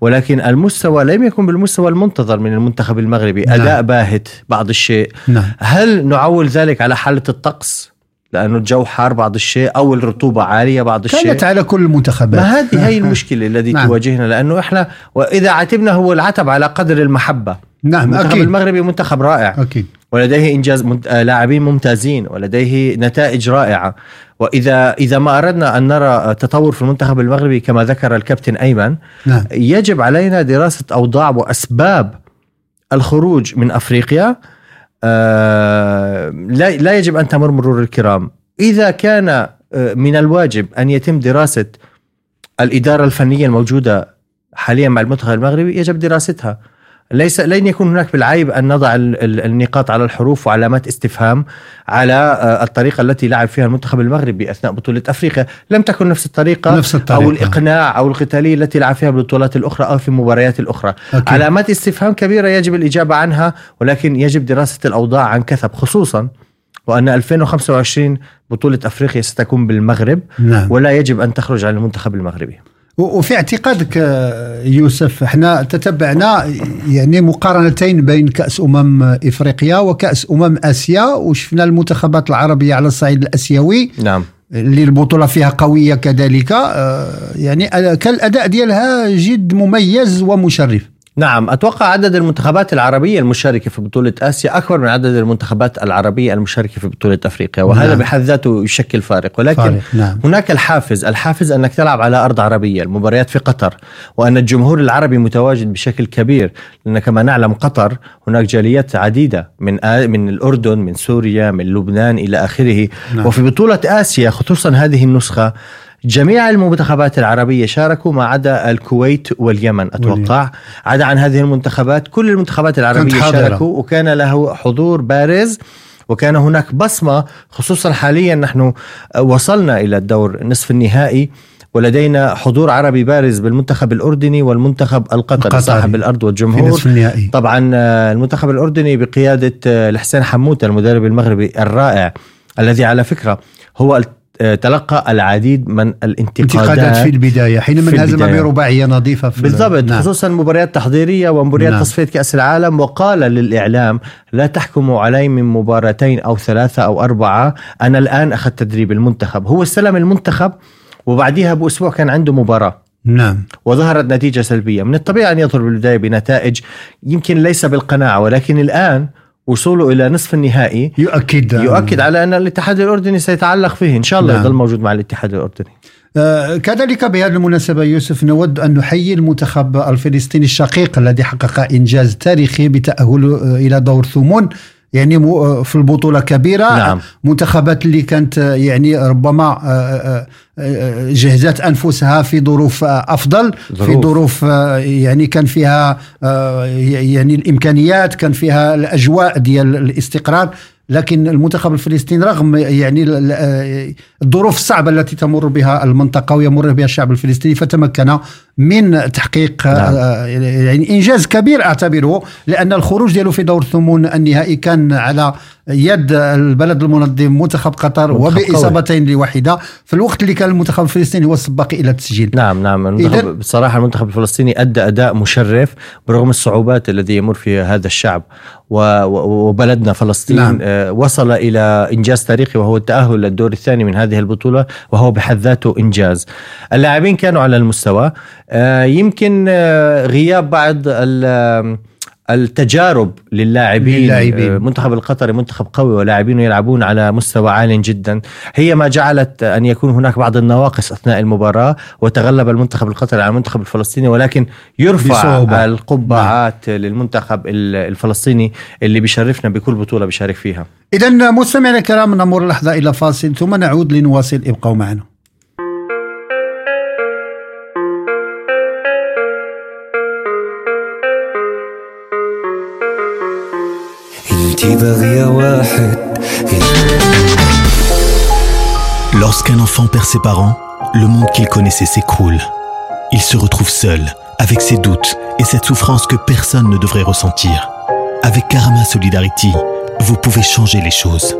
ولكن المستوى لم يكن بالمستوى المنتظر من المنتخب المغربي. نعم. أداء باهت بعض الشيء. نعم. هل نعول ذلك على حالة الطقس؟ لأنه الجو حار بعض الشيء أو الرطوبة عالية بعض الشيء. كانت على كل المنتخبات. ما هذه هي (laughs) المشكلة التي نعم. تواجهنا لأنه إحنا وإذا عتبنا هو العتب على قدر المحبة. نعم المنتخب أكيد. المغربي منتخب رائع. أكيد. ولديه إنجاز. آه، لاعبين ممتازين ولديه نتائج رائعة. وإذا إذا ما أردنا أن نرى تطور في المنتخب المغربي كما ذكر الكابتن أيمن نعم. يجب علينا دراسة أوضاع وأسباب الخروج من أفريقيا. آه، لا لا يجب أن تمر مرور الكرام. إذا كان آه، من الواجب أن يتم دراسة الإدارة الفنية الموجودة حاليا مع المنتخب المغربي يجب دراستها. ليس لن يكون هناك بالعيب أن نضع ال- ال- النقاط على الحروف وعلامات استفهام على آه، الطريقة التي لعب فيها المنتخب المغربي أثناء بطولة أفريقيا، لم تكن نفس الطريقة نفس الطريقة. أو الإقناع أو القتالية التي لعب فيها بالبطولات الأخرى أو في المباريات الأخرى. أكيد. علامات استفهام كبيرة يجب الإجابة عنها ولكن يجب دراسة الأوضاع عن كثب خصوصا وأن 2025 بطولة أفريقيا ستكون بالمغرب نعم ولا يجب أن تخرج عن المنتخب المغربي. وفي اعتقادك آه، يوسف إحنا تتبعنا يعني مقارنتين بين كأس أمم إفريقيا وكأس أمم آسيا وشفنا المنتخبات العربية على الصعيد الآسيوي نعم. اللي البطولة فيها قوية كذلك آه، يعني كان الأداء ديالها جد مميز ومشرف. نعم أتوقع عدد المنتخبات العربية المشاركة في بطولة آسيا أكبر من عدد المنتخبات العربية المشاركة في بطولة أفريقيا وهذا نعم. بحد ذاته يشكل فارق ولكن فارق، نعم. هناك الحافز الحافز أنك تلعب على أرض عربية المباريات في قطر وأن الجمهور العربي متواجد بشكل كبير لأن كما نعلم قطر هناك جاليات عديدة من آ- من الأردن من سوريا من لبنان إلى آخره نعم. وفي بطولة آسيا خصوصا هذه النسخة جميع المنتخبات العربية شاركوا ما عدا الكويت واليمن أتوقع عدا عن هذه المنتخبات كل المنتخبات العربية. شاركوا وكان له حضور بارز وكان هناك بصمة خصوصا حاليا نحن وصلنا إلى الدور نصف النهائي ولدينا حضور عربي بارز بالمنتخب الأردني والمنتخب القطري. صاحب الأرض في والجمهور طبعا آه، المنتخب الأردني بقيادة آه، الحسين عموتة المدرب المغربي الرائع الذي على فكرة هو آه، تلقى العديد من انتقادات الانتقادات في البداية حينما انهزم البداية. برباعية نظيفة في بالضبط نعم. خصوصا مباريات تحضيرية ومباريات نعم. تصفية كأس العالم وقال للإعلام لا تحكموا علي من مباراتين أو ثلاثة أو أربعة أنا الآن أخذت تدريب المنتخب هو استلم المنتخب وبعديها بأسبوع كان عنده مباراة نعم وظهرت نتيجة سلبية من الطبيعي أن يظهر بالبدايه بنتائج يمكن ليس بالقناعة ولكن الآن وصوله إلى نصف النهائي يؤكد. يؤكد على أن الاتحاد الأردني سيتعلق فيه. إن شاء الله نعم. يظل موجود مع الاتحاد الأردني. آه، كذلك بهذه المناسبة يوسف نود أن نحيي المنتخب الفلسطيني الشقيق الذي حقق إنجاز تاريخي بتأهله آه، إلى دور ثمون يعني مو- في البطولة كبيرة نعم. منتخبات اللي كانت يعني ربما آه، آه، آه، جهزت أنفسها في ظروف آه، أفضل في ظروف. ظروف يعني كان فيها يعني الإمكانيات كان فيها الأجواء ديال الاستقرار لكن المنتخب الفلسطيني رغم يعني ال- ال- الظروف الصعبة التي تمر بها المنطقة ويمر بها الشعب الفلسطيني فتمكن من تحقيق نعم. آه، يعني إنجاز كبير أعتبره لأن الخروج ديالو في دور الثمون النهائي كان على يد البلد المنظم منتخب قطر. وبإصابتين لواحده في الوقت اللي كان المنتخب الفلسطيني هو السباق إلى التسجيل نعم نعم المنتخب بصراحة المنتخب الفلسطيني أدى أداء مشرف برغم الصعوبات الذي يمر فيها هذا الشعب وبلدنا فلسطين نعم. آه، وصل إلى إنجاز تاريخي وهو التأهل للدور الثاني من هذه البطولة وهو بحد ذاته إنجاز اللاعبين كانوا على المستوى آه، يمكن آه، غياب بعض ال- التجارب للاعبين للاعبين. آه، منتخب القطري منتخب قوي ولاعبين يلعبون على مستوى عال جدا. هي ما جعلت أن يكون هناك بعض النواقص أثناء المباراة وتغلب المنتخب القطري على المنتخب الفلسطيني ولكن يرفع بصعوبة. القبعات للمنتخب ال- الفلسطيني اللي بيشرفنا بكل بطولة بيشارك فيها. اذا مستمعينا الكرام نمر لحظة إلى فاصل ثم نعود لنواصل. ابقوا معنا. انتي بغية واحد Lorsqu'un enfant perd ses parents, le monde qu'il connaissait s'écroule. Il se retrouve seul, avec ses doutes et cette souffrance que personne ne devrait ressentir. Avec Karama Solidarity, vous pouvez changer les choses.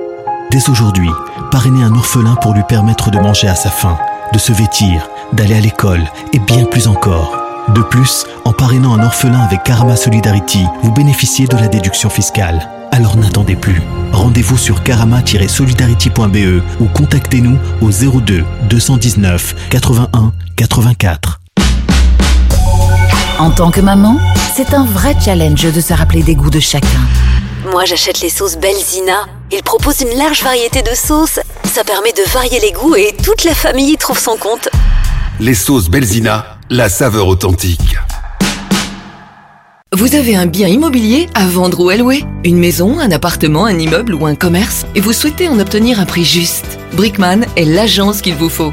Dès aujourd'hui, parrainez un orphelin pour lui permettre de manger à sa faim, de se vêtir, d'aller à l'école et bien plus encore. De plus, en parrainant un orphelin avec Karama Solidarity, vous bénéficiez de la déduction fiscale. Alors n'attendez plus. Rendez-vous sur karama-solidarity.be ou contactez-nous au 02 219 81 84. En tant que maman, c'est un vrai challenge de se rappeler des goûts de chacun. Moi, j'achète les sauces Belzina. Ils proposent une large variété de sauces. Ça permet de varier les goûts et toute la famille y trouve son compte. Les sauces Belzina, la saveur authentique. Vous avez un bien immobilier à vendre ou à louer Une maison, un appartement, un immeuble ou un commerce Et vous souhaitez en obtenir un prix juste Brickman est l'agence qu'il vous faut.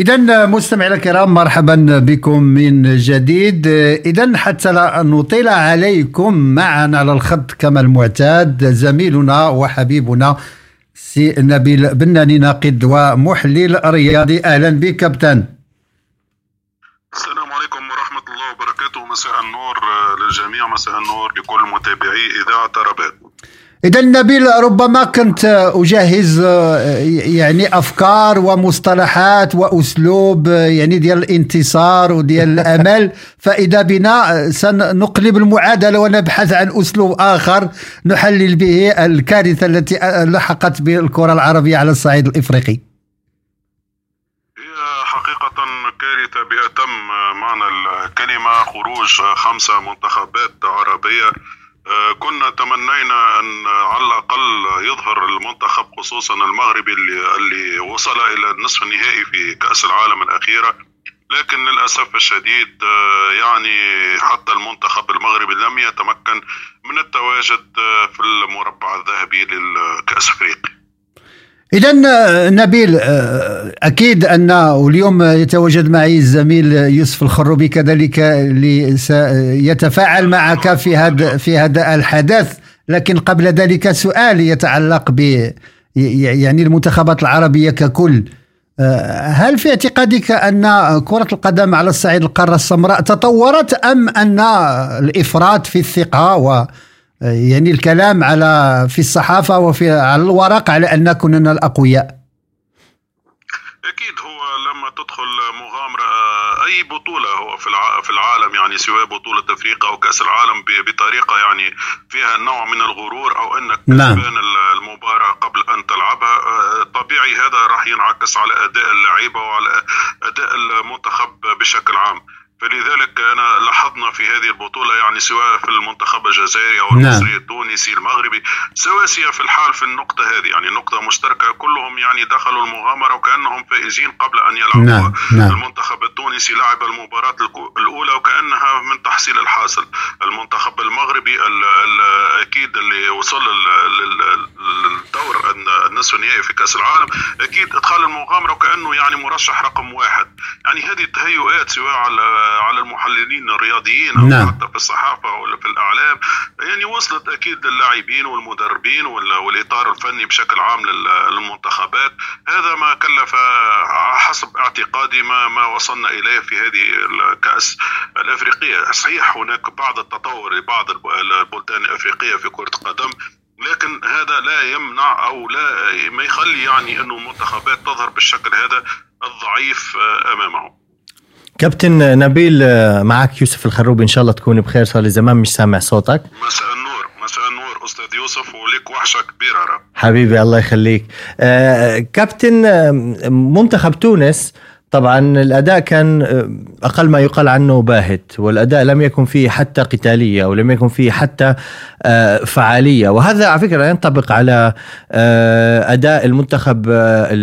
إذا مستمعينا الكرام مرحبا بكم من جديد. إذا حتى لا نطيل عليكم معنا على الخط كما المعتاد زميلنا وحبيبنا سي نبيل بناني ناقد ومحلل رياضي أهلا بك كابتن. السلام عليكم ورحمة الله وبركاته. مساء النور للجميع مساء النور لكل متابعي إذاعة ربات إذا نبيل ربما كنت أجهز آه، يعني أفكار ومصطلحات وأسلوب آه، يعني ديال الانتصار وديال الأمل. (laughs) فإذا بنا آه، سنقلب المعادلة ونبحث عن أسلوب آخر نحلل به الكارثة التي لحقت بالكرة العربية على الصعيد الإفريقي. حقيقة كارثة بأتم معنى الكلمة خروج خمسة منتخبات عربية كنا تمنينا أن على الأقل يظهر المنتخب خصوصا المغربي اللي, اللي وصل إلى النصف النهائي في كأس العالم الأخيرة. لكن للأسف الشديد آه، يعني حتى المنتخب المغربي لم يتمكن من التواجد آه، في المربع الذهبي للكأس أفريقيا. إذا نبيل آه، أكيد أن اليوم يتواجد معي الزميل يوسف الخروبي كذلك اللي سيتفاعل معك في هذا في هذا الحدث. لكن قبل ذلك سؤال يتعلق ب يعني المنتخبات العربية ككل. آه، هل في اعتقادك أن كرة القدم على الصعيد القارة السمراء تطورت أم أن الإفراط في الثقة و يعني الكلام على في الصحافة وفي على الورق على أن كنا الأقوياء. أكيد هو لما تدخل مغامرة أي بطولة هو في الع- في العالم يعني سواء بطولة أفريقيا أو كأس العالم ب- بطريقة يعني فيها نوع من الغرور أو انك نعم. كسبان ال- المباراة قبل أن تلعبها. آه، طبيعي هذا راح ينعكس على أداء اللعيبة وعلى أداء المنتخب بشكل عام. فلذلك أنا لاحظنا في هذه البطولة يعني سواء في المنتخب الجزائري أو نعم. المصري التونسي المغربي سواسية في الحال في النقطة هذه يعني نقطة مشتركة كلهم يعني دخلوا المغامرة وكأنهم فائزين قبل أن يلعبوا نعم، نعم. المنتخب التونسي لعب المباراة الأولى وكأنها من تحصيل الحاصل المنتخب المغربي ال ال أكيد اللي وصل لل- لل- للدور الن- النصف النهائي في كأس العالم أكيد إدخال المغامرة وكأنه يعني مرشح رقم واحد يعني هذه التهيؤات سواء على على المحللين الرياضيين أو نعم. حتى في الصحافة ولا في الإعلام. يعني وصلت أكيد للاعبين والمدربين وال- والإطار الفني بشكل عام لل- للمنتخبات. هذا ما كلف حسب اعتقادي ما ما وصلنا إليه في هذه الكأس الأفريقية. صحيح هناك بعض التطور لبعض الب- البلدان الأفريقية في كرة القدم لكن هذا لا يمنع أو لا ما يخلي يعني أنه المنتخبات تظهر بالشكل هذا الضعيف أمامهم. كابتن نبيل آه، معك يوسف الخروبي إن شاء الله تكون بخير صار لي زمان مش سامع صوتك. مساء النور مساء النور أستاذ يوسف ولك وحشة كبيرة رب. حبيبي الله يخليك. آه، كابتن آه، منتخب تونس طبعا الأداء كان آه، أقل ما يقال عنه باهت والأداء لم يكن فيه حتى قتالية ولم يكن فيه حتى آه، فعالية. وهذا على فكرة ينطبق على آه، أداء المنتخب ال-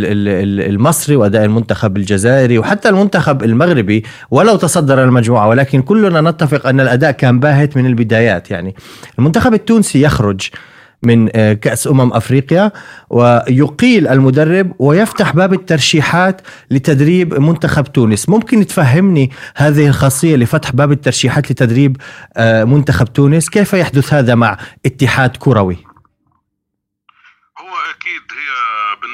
ال- ال- المصري وأداء المنتخب الجزائري وحتى المنتخب المغربي ولو تصدر المجموعة. ولكن كلنا نتفق أن الأداء كان باهت من البدايات. يعني المنتخب التونسي يخرج من آه، كأس أمم أفريقيا ويقيل المدرب ويفتح باب الترشيحات لتدريب منتخب تونس. ممكن تفهمني هذه الخاصية لفتح باب الترشيحات لتدريب آه، منتخب تونس؟ كيف يحدث هذا مع اتحاد كروي هو أكيد هي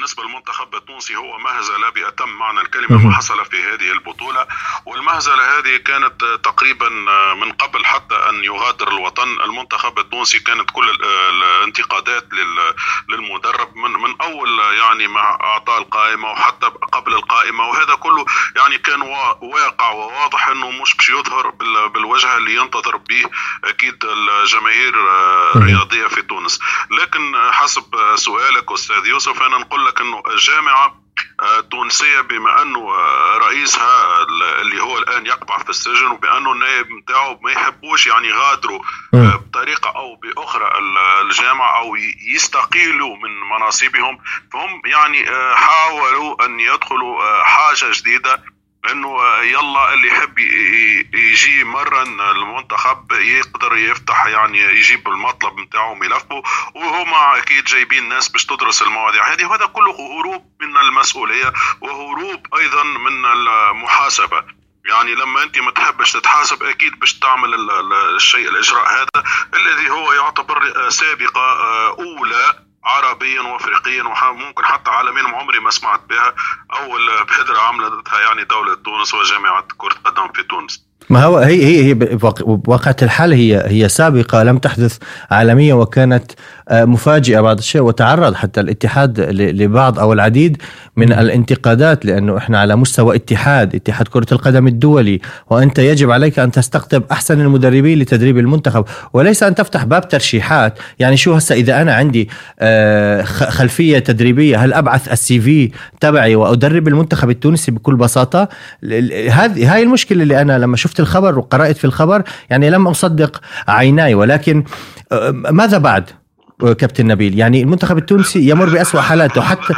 بالنسبة للمنتخب التونسي هو مهزلة بأتم معنى الكلمة ما حصل في هذه البطولة. والمهزلة هذه كانت تقريبا من قبل حتى أن يغادر الوطن. المنتخب التونسي كانت كل ال- الانتقادات لل- للمدرب من من أول يعني مع أعطاء القائمة وحتى قبل القائمة. وهذا كله يعني كان وا- واقع وواضح إنه مش باش يظهر بال- بالوجه اللي ينتظر به أكيد الجماهير الرياضية في تونس لكن حسب سؤالك أستاذ يوسف أنا نقول لك إنه الجامعة آه، تونسية بما أنه آه، رئيسها اللي هو الآن يقبع في السجن وبأنه النائب نتاعو ما يحبوش يعني يغادروا آه، بطريقة أو بأخرى ال- الجامعة أو يستقيلوا من مناصبهم. فهم يعني آه، حاولوا أن يدخلوا آه، حاجة جديدة. انه يلا اللي يحب يجي يمرن المنتخب يقدر يفتح يعني يجيب المطلب نتاعو ملفه وهما أكيد جايبين ناس باش تدرس المواضيع. هذه وهذا كله هروب من المسؤولية وهروب أيضا من المحاسبة. يعني لما أنت ما تحبش تتحاسب أكيد باش تعمل ال- ال- الشيء الإجراء هذا الذي هو يعتبر سابقة آه، أولى عربيا وافريقيا وممكن حتى عالميا عمري ما سمعت بها. أول بحضره عملتها يعني دولة تونس وجامعة كرة قدم في تونس. ما هو هي هي هي بواقع- بواقعة الحال هي هي سابقة لم تحدث عالميا وكانت آه، مفاجئة بعض الشيء وتعرض حتى الاتحاد لبعض أو العديد. من الانتقادات لأنه إحنا على مستوى اتحاد اتحاد كرة القدم الدولي وأنت يجب عليك أن تستقطب أحسن المدربين لتدريب المنتخب. وليس أن تفتح باب ترشيحات. يعني شو هسا إذا أنا عندي آه، خلفية تدريبية هل أبعث السي في تبعي وأدرب المنتخب التونسي بكل بساطة؟ هذه هاي المشكلة اللي أنا لما شفت الخبر وقرأت في الخبر يعني لم أصدق عيناي. ولكن آه، ماذا بعد آه، كابتن نبيل؟ يعني المنتخب التونسي يمر بأسوأ حالاته. حتى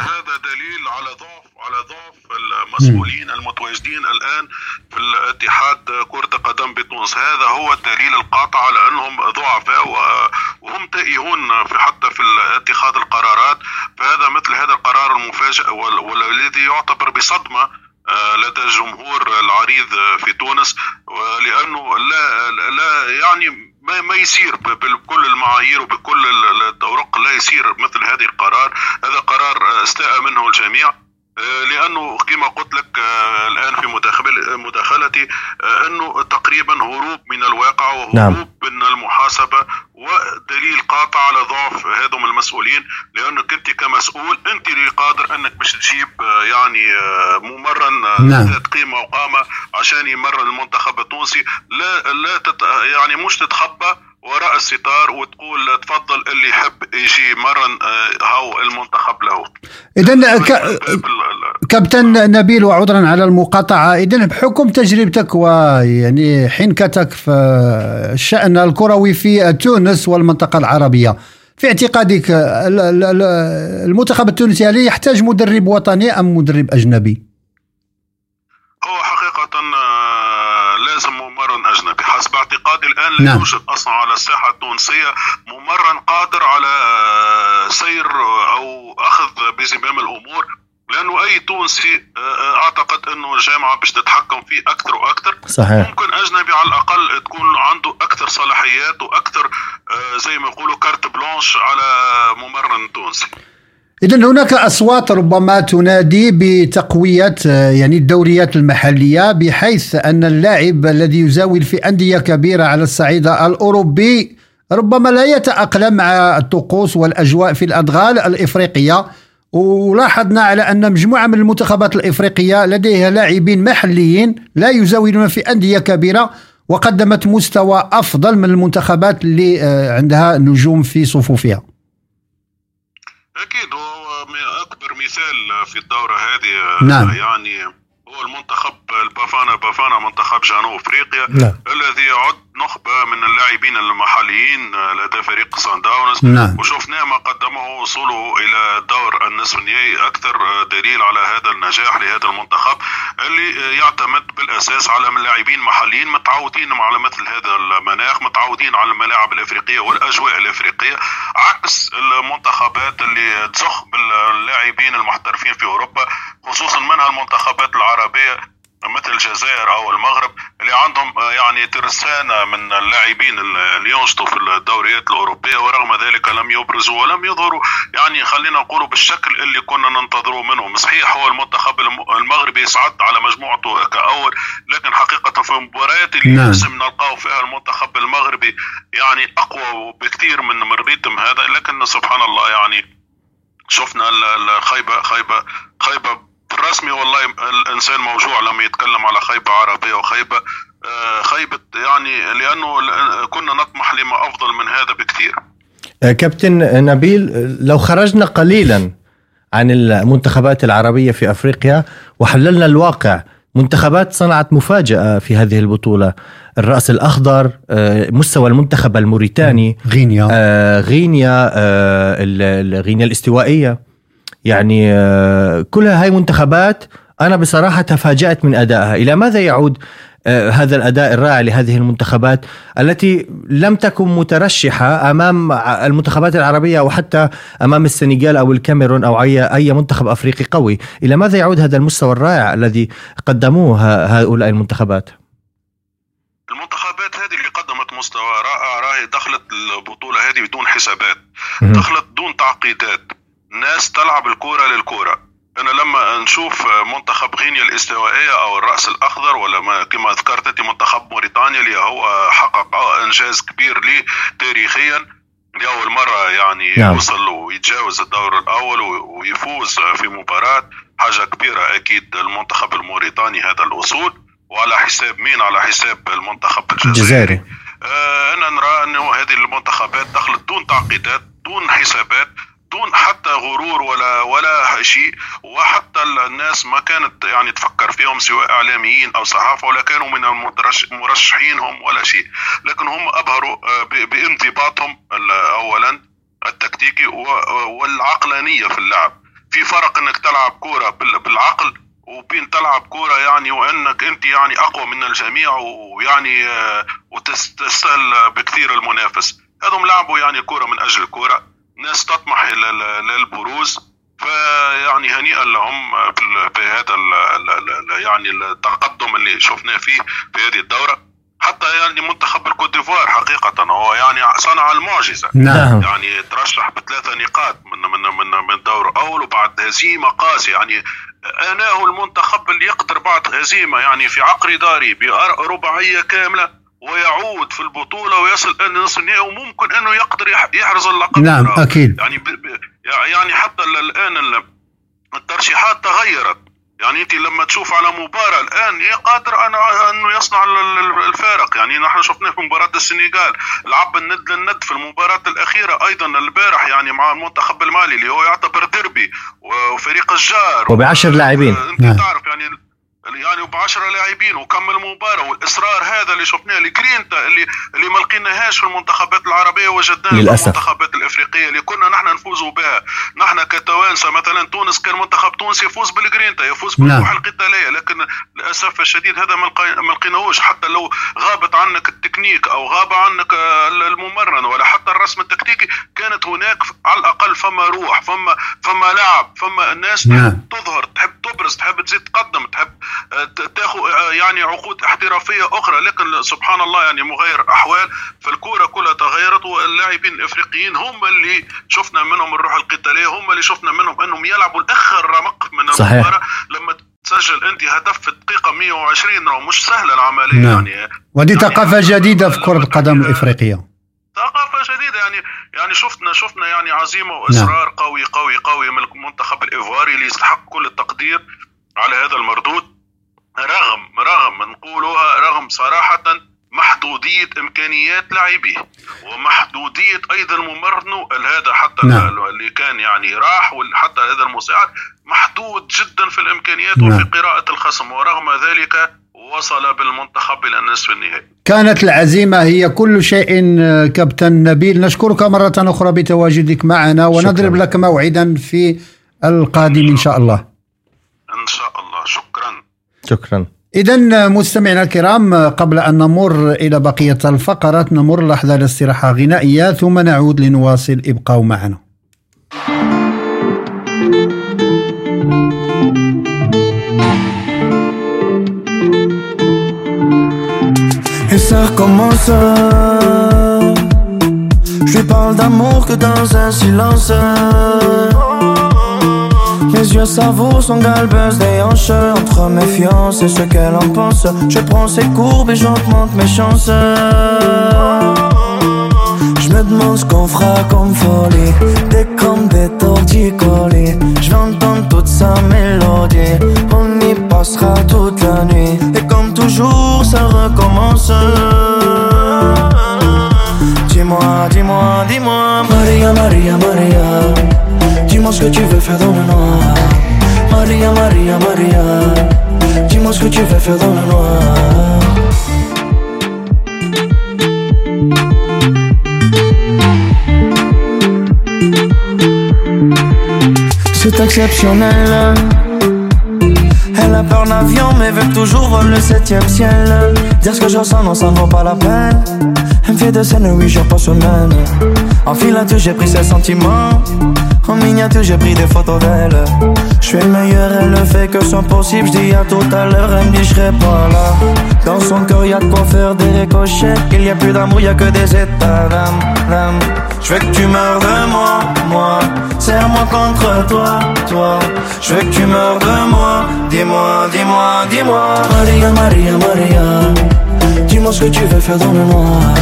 المسؤولين المتواجدين الآن في الاتحاد كرة القدم بتونس. هذا هو الدليل القاطع على انهم ضعفاء وهم تائهون في حتى في اتخاذ القرارات. فهذا مثل هذا القرار المفاجئ وال- والذي يعتبر بصدمة آه، لدى الجمهور العريض في تونس. لأنه لا لا يعني ما ما يصير بكل المعايير وبكل ال- الطرق لا يصير مثل هذه القرار. هذا قرار آه، استاء منه الجميع. لأنه كما قلت لك آه، الآن في مداخل- مداخلتي آه، أنه تقريبا هروب من الواقع وهروب نعم. من المحاسبة ودليل قاطع على ضعف هذم المسؤولين لانك انت كمسؤول أنت اللي قادر أنك باش تجيب آه، يعني آه، ممرن آه، نعم. ذات قيمة وقامة عشان يمرن المنتخب التونسي لا لا تت يعني مش تتخبى وراء الستار وتقول تفضل اللي يحب يجي يمرن آه، هاو المنتخب له اذا ك... كابتن نبيل وعذرا على المقاطعة إذا بحكم تجربتك ويعني حنكتك في الشأن الكروي في تونس والمنطقة العربية في اعتقادك ال- ال- ال- المنتخب التونسي هل يحتاج مدرب وطني أم مدرب أجنبي؟ هو حقيقة آه، لازم ممرن أجنبي حسب اعتقادي الآن لا نعم. يوجد أصلا على الساحة التونسية ممرن قادر على سير أو أخذ بزمام الأمور. لأنه أي تونسي آه، آه، أعتقد أنه الجامعة باش تتحكم فيه أكثر وأكثر. صحيح. ممكن أجنبي على الأقل تكون عنده أكثر صلاحيات وأكثر آه، زي ما يقولوا كارت بلانش على ممرن تونسي. إذا هناك أصوات ربما تنادي بتقوية آه، يعني الدوريات المحلية بحيث أن اللاعب الذي يزاول في أندية كبيرة على الصعيد الأوروبي ربما لا يتأقلم مع الطقوس والأجواء في الأدغال الإفريقية. ولاحظنا على أن مجموعة من المنتخبات الإفريقية لديها لاعبين محليين لا يزاولون في أندية كبيرة وقدمت مستوى أفضل من المنتخبات اللي آه، عندها نجوم في صفوفها أكيد هو م- اكبر مثال في الدورة هذه نعم. يعني هو المنتخب البافانا بافانا منتخب جنوب أفريقيا نعم. الذي يعد نخبة من اللاعبين المحليين لدى فريق سان داونز نعم. وشفنا ما قدمه وصوله إلى دور النصف النهائي أكثر دليل على هذا النجاح لهذا المنتخب اللي يعتمد بالأساس على لاعبين محليين متعودين على مثل هذا المناخ متعودين على الملاعب الأفريقية والأجواء الأفريقية عكس المنتخبات اللي تزخ باللاعبين المحترفين في أوروبا خصوصا منها المنتخبات العربية مثل الجزائر أو المغرب اللي عندهم آه، يعني ترسانة من اللاعبين اللي ينشطوا في الدوريات الأوروبية ورغم ذلك لم يبرزوا ولم يظهروا يعني خلينا نقولوا بالشكل اللي كنا ننتظروه منهم صحيح هو المنتخب الم- المغربي يصعد على مجموعته كأول لكن حقيقة في المباريات اللي نعم. لازم نلقاو فيها المنتخب المغربي يعني أقوى بكثير من من الريتم هذا لكن سبحان الله يعني شفنا الخيبه خيبه خيبة بالرسمي والله الإنسان موجوع لما يتكلم على خيبة عربية وخيبة. آه، خيبة يعني لأنه كنا نطمح لما أفضل من هذا بكثير. آه، كابتن نبيل لو خرجنا قليلا عن المنتخبات العربية في أفريقيا وحللنا الواقع منتخبات صنعت مفاجأة في هذه البطولة. الرأس الأخضر آه، مستوى المنتخب الموريتاني غينيا. غينيا غينيا الاستوائية. يعني آه، كلها هاي منتخبات أنا بصراحة تفاجأت من أدائها. إلى ماذا يعود آه، هذا الأداء الرائع لهذه المنتخبات التي لم تكن مترشحة أمام المنتخبات العربية أو حتى أمام السنغال أو الكاميرون أو أي أي منتخب أفريقي قوي؟ إلى ماذا يعود هذا المستوى الرائع الذي قدموه هؤلاء المنتخبات؟ المنتخبات هذه اللي قدمت مستوى رائع راهي دخلت البطولة هذه بدون حسابات. دخلت دون تعقيدات. ناس تلعب الكورة للكورة. أنا لما نشوف منتخب غينيا الاستوائية أو الرأس الأخضر ولا ما كما ذكرت أنت منتخب موريتانيا اللي هو حقق إنجاز كبير ليه تاريخيا. لاول مرة يعني نعم. يوصل ويتجاوز الدور الأول ويفوز في مباراة. حاجة كبيرة أكيد المنتخب الموريتاني هذا الوصول. وعلى حساب مين؟ على حساب المنتخب الجزائري. الجزائري. آه، أنا نرى أنه هذه المنتخبات دخلت دون تعقيدات دون حسابات. دون حتى غرور ولا ولا شيء وحتى الناس ما كانت يعني تفكر فيهم سواء إعلاميين أو صحافة ولا كانوا من المترش- مرشحين هم ولا شيء. لكن هم أبهروا آه، بانضباطهم اولا التكتيكي والعقلانية في اللعب. في فرق إنك تلعب كورة بال- بالعقل وبين تلعب كورة يعني وإنك أنت يعني أقوى من الجميع ويعني آه، وتستاهل بكثير المنافس. هذم لعبوا يعني كورة من أجل الكورة. ناس تطمح إلى ال- للبروز فيعني هنيئا لهم في هذا يعني التقدم اللي شفناه فيه في هذه الدورة. حتى يعني منتخب الكوت ديفوار حقيقة هو يعني صنع المعجزة. نعم. يعني ترشح بثلاثة نقاط من من من من الدور الأول وبعد هزيمة قاسية. يعني آناه المنتخب اللي يقدر بعد هزيمة يعني في عقر داري برباعيه كاملة. ويعود في البطولة ويصل إلى نصف النهائي وممكن أنه يقدر يح- يحرز اللقب. نعم، مرة. أكيد. يعني ب يعني حتى ال- الآن ال- الترشيحات تغيرت. يعني أنت لما تشوف على مباراة الآن قادر أنا انه يصنع ال- ال- الفارق. يعني نحن شفناه في مباراة السنغال لعب الند للند في المباراة الأخيرة أيضا البارح يعني مع المنتخب المالي اللي هو يعتبر ديربي وفريق الجار. وبعشر لاعبين. أنت تعرف يعني يعني ب 10 لاعبين وكم المباراه والإصرار هذا اللي شفناه الجرينتا اللي اللي ما لقيناهاش في المنتخبات العربية وجدناها في للأسف. المنتخبات الإفريقية اللي كنا نحن نفوز بها نحن كتوانسة مثلا تونس كان منتخب تونس يفوز بالجرينتا يفوز نعم. بالروح القتالية لكن للأسف الشديد هذا ما لقي- ما لقيناهوش حتى لو غابت عنك التكنيك أو غاب عنك الممرن ولا حتى الرسم التكتيكي كانت هناك على الأقل فما روح فما فما لعب فما الناس نعم. تظهر تحب تبرز تحب تزيد تقدم تحب تاخذ آه، يعني عقود احترافية أخرى. لكن سبحان الله يعني مغير أحوال فالكورة كلها تغيرت واللاعبين الإفريقيين هم اللي شفنا منهم الروح القتالية هم اللي شفنا منهم إنهم يلعبوا الآخر رمق من صحيح. المباراة. لما تسجل أنت هدف في الدقيقه 120 راه مش سهله العملية نعم. يعني. ودي ثقافة جديدة في كرة القدم الإفريقية. ثقافة جديدة يعني يعني شفنا شفنا يعني عزيمة وإصرار قوي قوي قوي من المنتخب الإيفواري اللي يستحق كل التقدير على هذا المردود. رغم رغم نقولوها رغم صراحة محدودية إمكانيات لاعبيه ومحدودية أيضا ممرنه هذا حتى نعم. اللي كان يعني راح وحتى هذا المساعد محدود جدا في الإمكانيات نعم. وفي قراءة الخصم ورغم ذلك وصل بالمنتخب إلى النصف النهائي. كانت العزيمة هي كل شيء آه، كابتن نبيل. نشكرك مرة أخرى بتواجدك معنا ونضرب لك موعدا في القادم إن شاء الله. إن شاء الله. شكرا. شكرا إذا مستمعينا الكرام قبل أن نمر إلى بقية الفقرات نمر لحظة لاستراحة غنائية ثم نعود لنواصل ابقوا معنا ça. Je parle d'amour que dans un silence. Mes yeux savourent son galbeuse des hanches Entre méfiance et ce qu'elle en pense Je prends ses courbes et j'augmente mes chances. Je me demande ce qu'on fera comme folie. Des comme des torticolis Je vais toute sa mélodie. On y passera toute la nuit. Et comme toujours ça recommence. Dis-moi, dis-moi, dis-moi Maria, Maria, Maria Dis-moi ce que tu veux faire dans le noir. Maria, Maria, Maria. Dis-moi ce que tu veux faire dans le noir. C'est exceptionnel Elle a peur d'avion mais veut toujours le septième ciel. Dire ce que je ressens non ça ne vaut pas la peine. Elle me fait de scène huit jours par semaine En filature j'ai pris ses sentiments En miniature j'ai pris des photos d'elle. Je suis le meilleur, elle ne fait que son possible. Je dis à tout à l'heure, elle me dit je serai pas là. Dans son cœur y a de quoi faire des ricochets. Il y a plus d'amour, y a que des états d'âme. Je veux que tu meurs de moi, moi. Serre-moi contre toi, toi. Je veux que tu meurs de moi. Dis-moi, dis-moi, dis-moi. Maria, Maria, Maria. Dis-moi ce que tu veux faire dans le noir.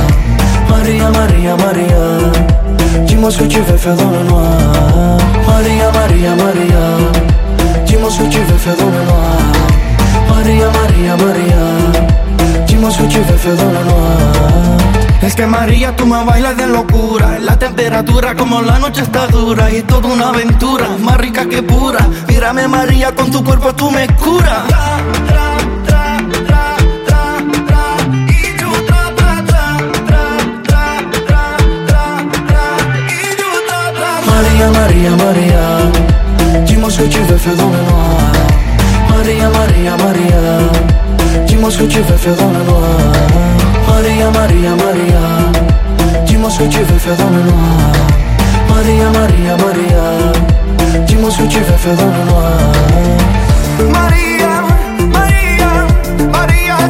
Maria, Maria, Maria Jimmo su ci fai fedone noa Maria, Maria, Maria Jimmo su ci fai fedone noa Maria, Maria, Maria Jimmo su ci noa Es que María, tú me bailas de locura. La temperatura como la noche está dura y toda una aventura, más rica que pura. Mírame María, con tu cuerpo tú me curas. Maria, Maria, Maria Dis-moi ce que tu veux faire dans le noir Maria, Maria, Maria Dis-moi ce que tu veux faire dans le noir Maria, Maria, Maria Dis-moi ce que tu veux faire dans le noir Maria, Maria, Maria Dis-moi ce que tu veux faire dans le noir Maria, Maria, Maria,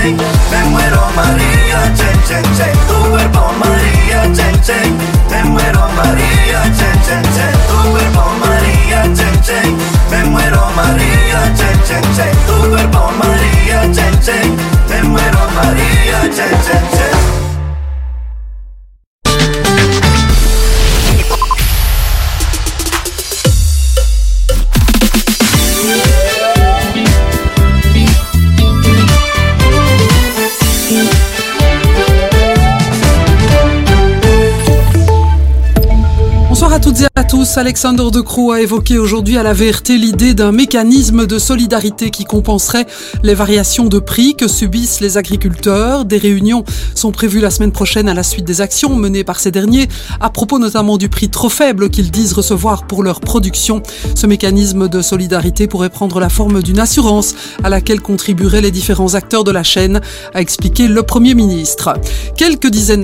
che, te muero María, che, che, che, tu cuerpo María, che, che, te muero María, che, che, che, tu cuerpo María, che, che, te muero María, che, che, che, tu cuerpo María, che, che, te muero María, che, che. Toutes et à tous. Alexander De Croo a évoqué aujourd'hui à la VRT l'idée d'un mécanisme de solidarité qui compenserait les variations de prix que subissent les agriculteurs. Des réunions sont prévues la semaine prochaine à la suite des actions menées par ces derniers, à propos notamment du prix trop faible qu'ils disent recevoir pour leur production. Ce mécanisme de solidarité pourrait prendre la forme d'une assurance à laquelle contribueraient les différents acteurs de la chaîne, a expliqué le Premier ministre. Quelques dizaines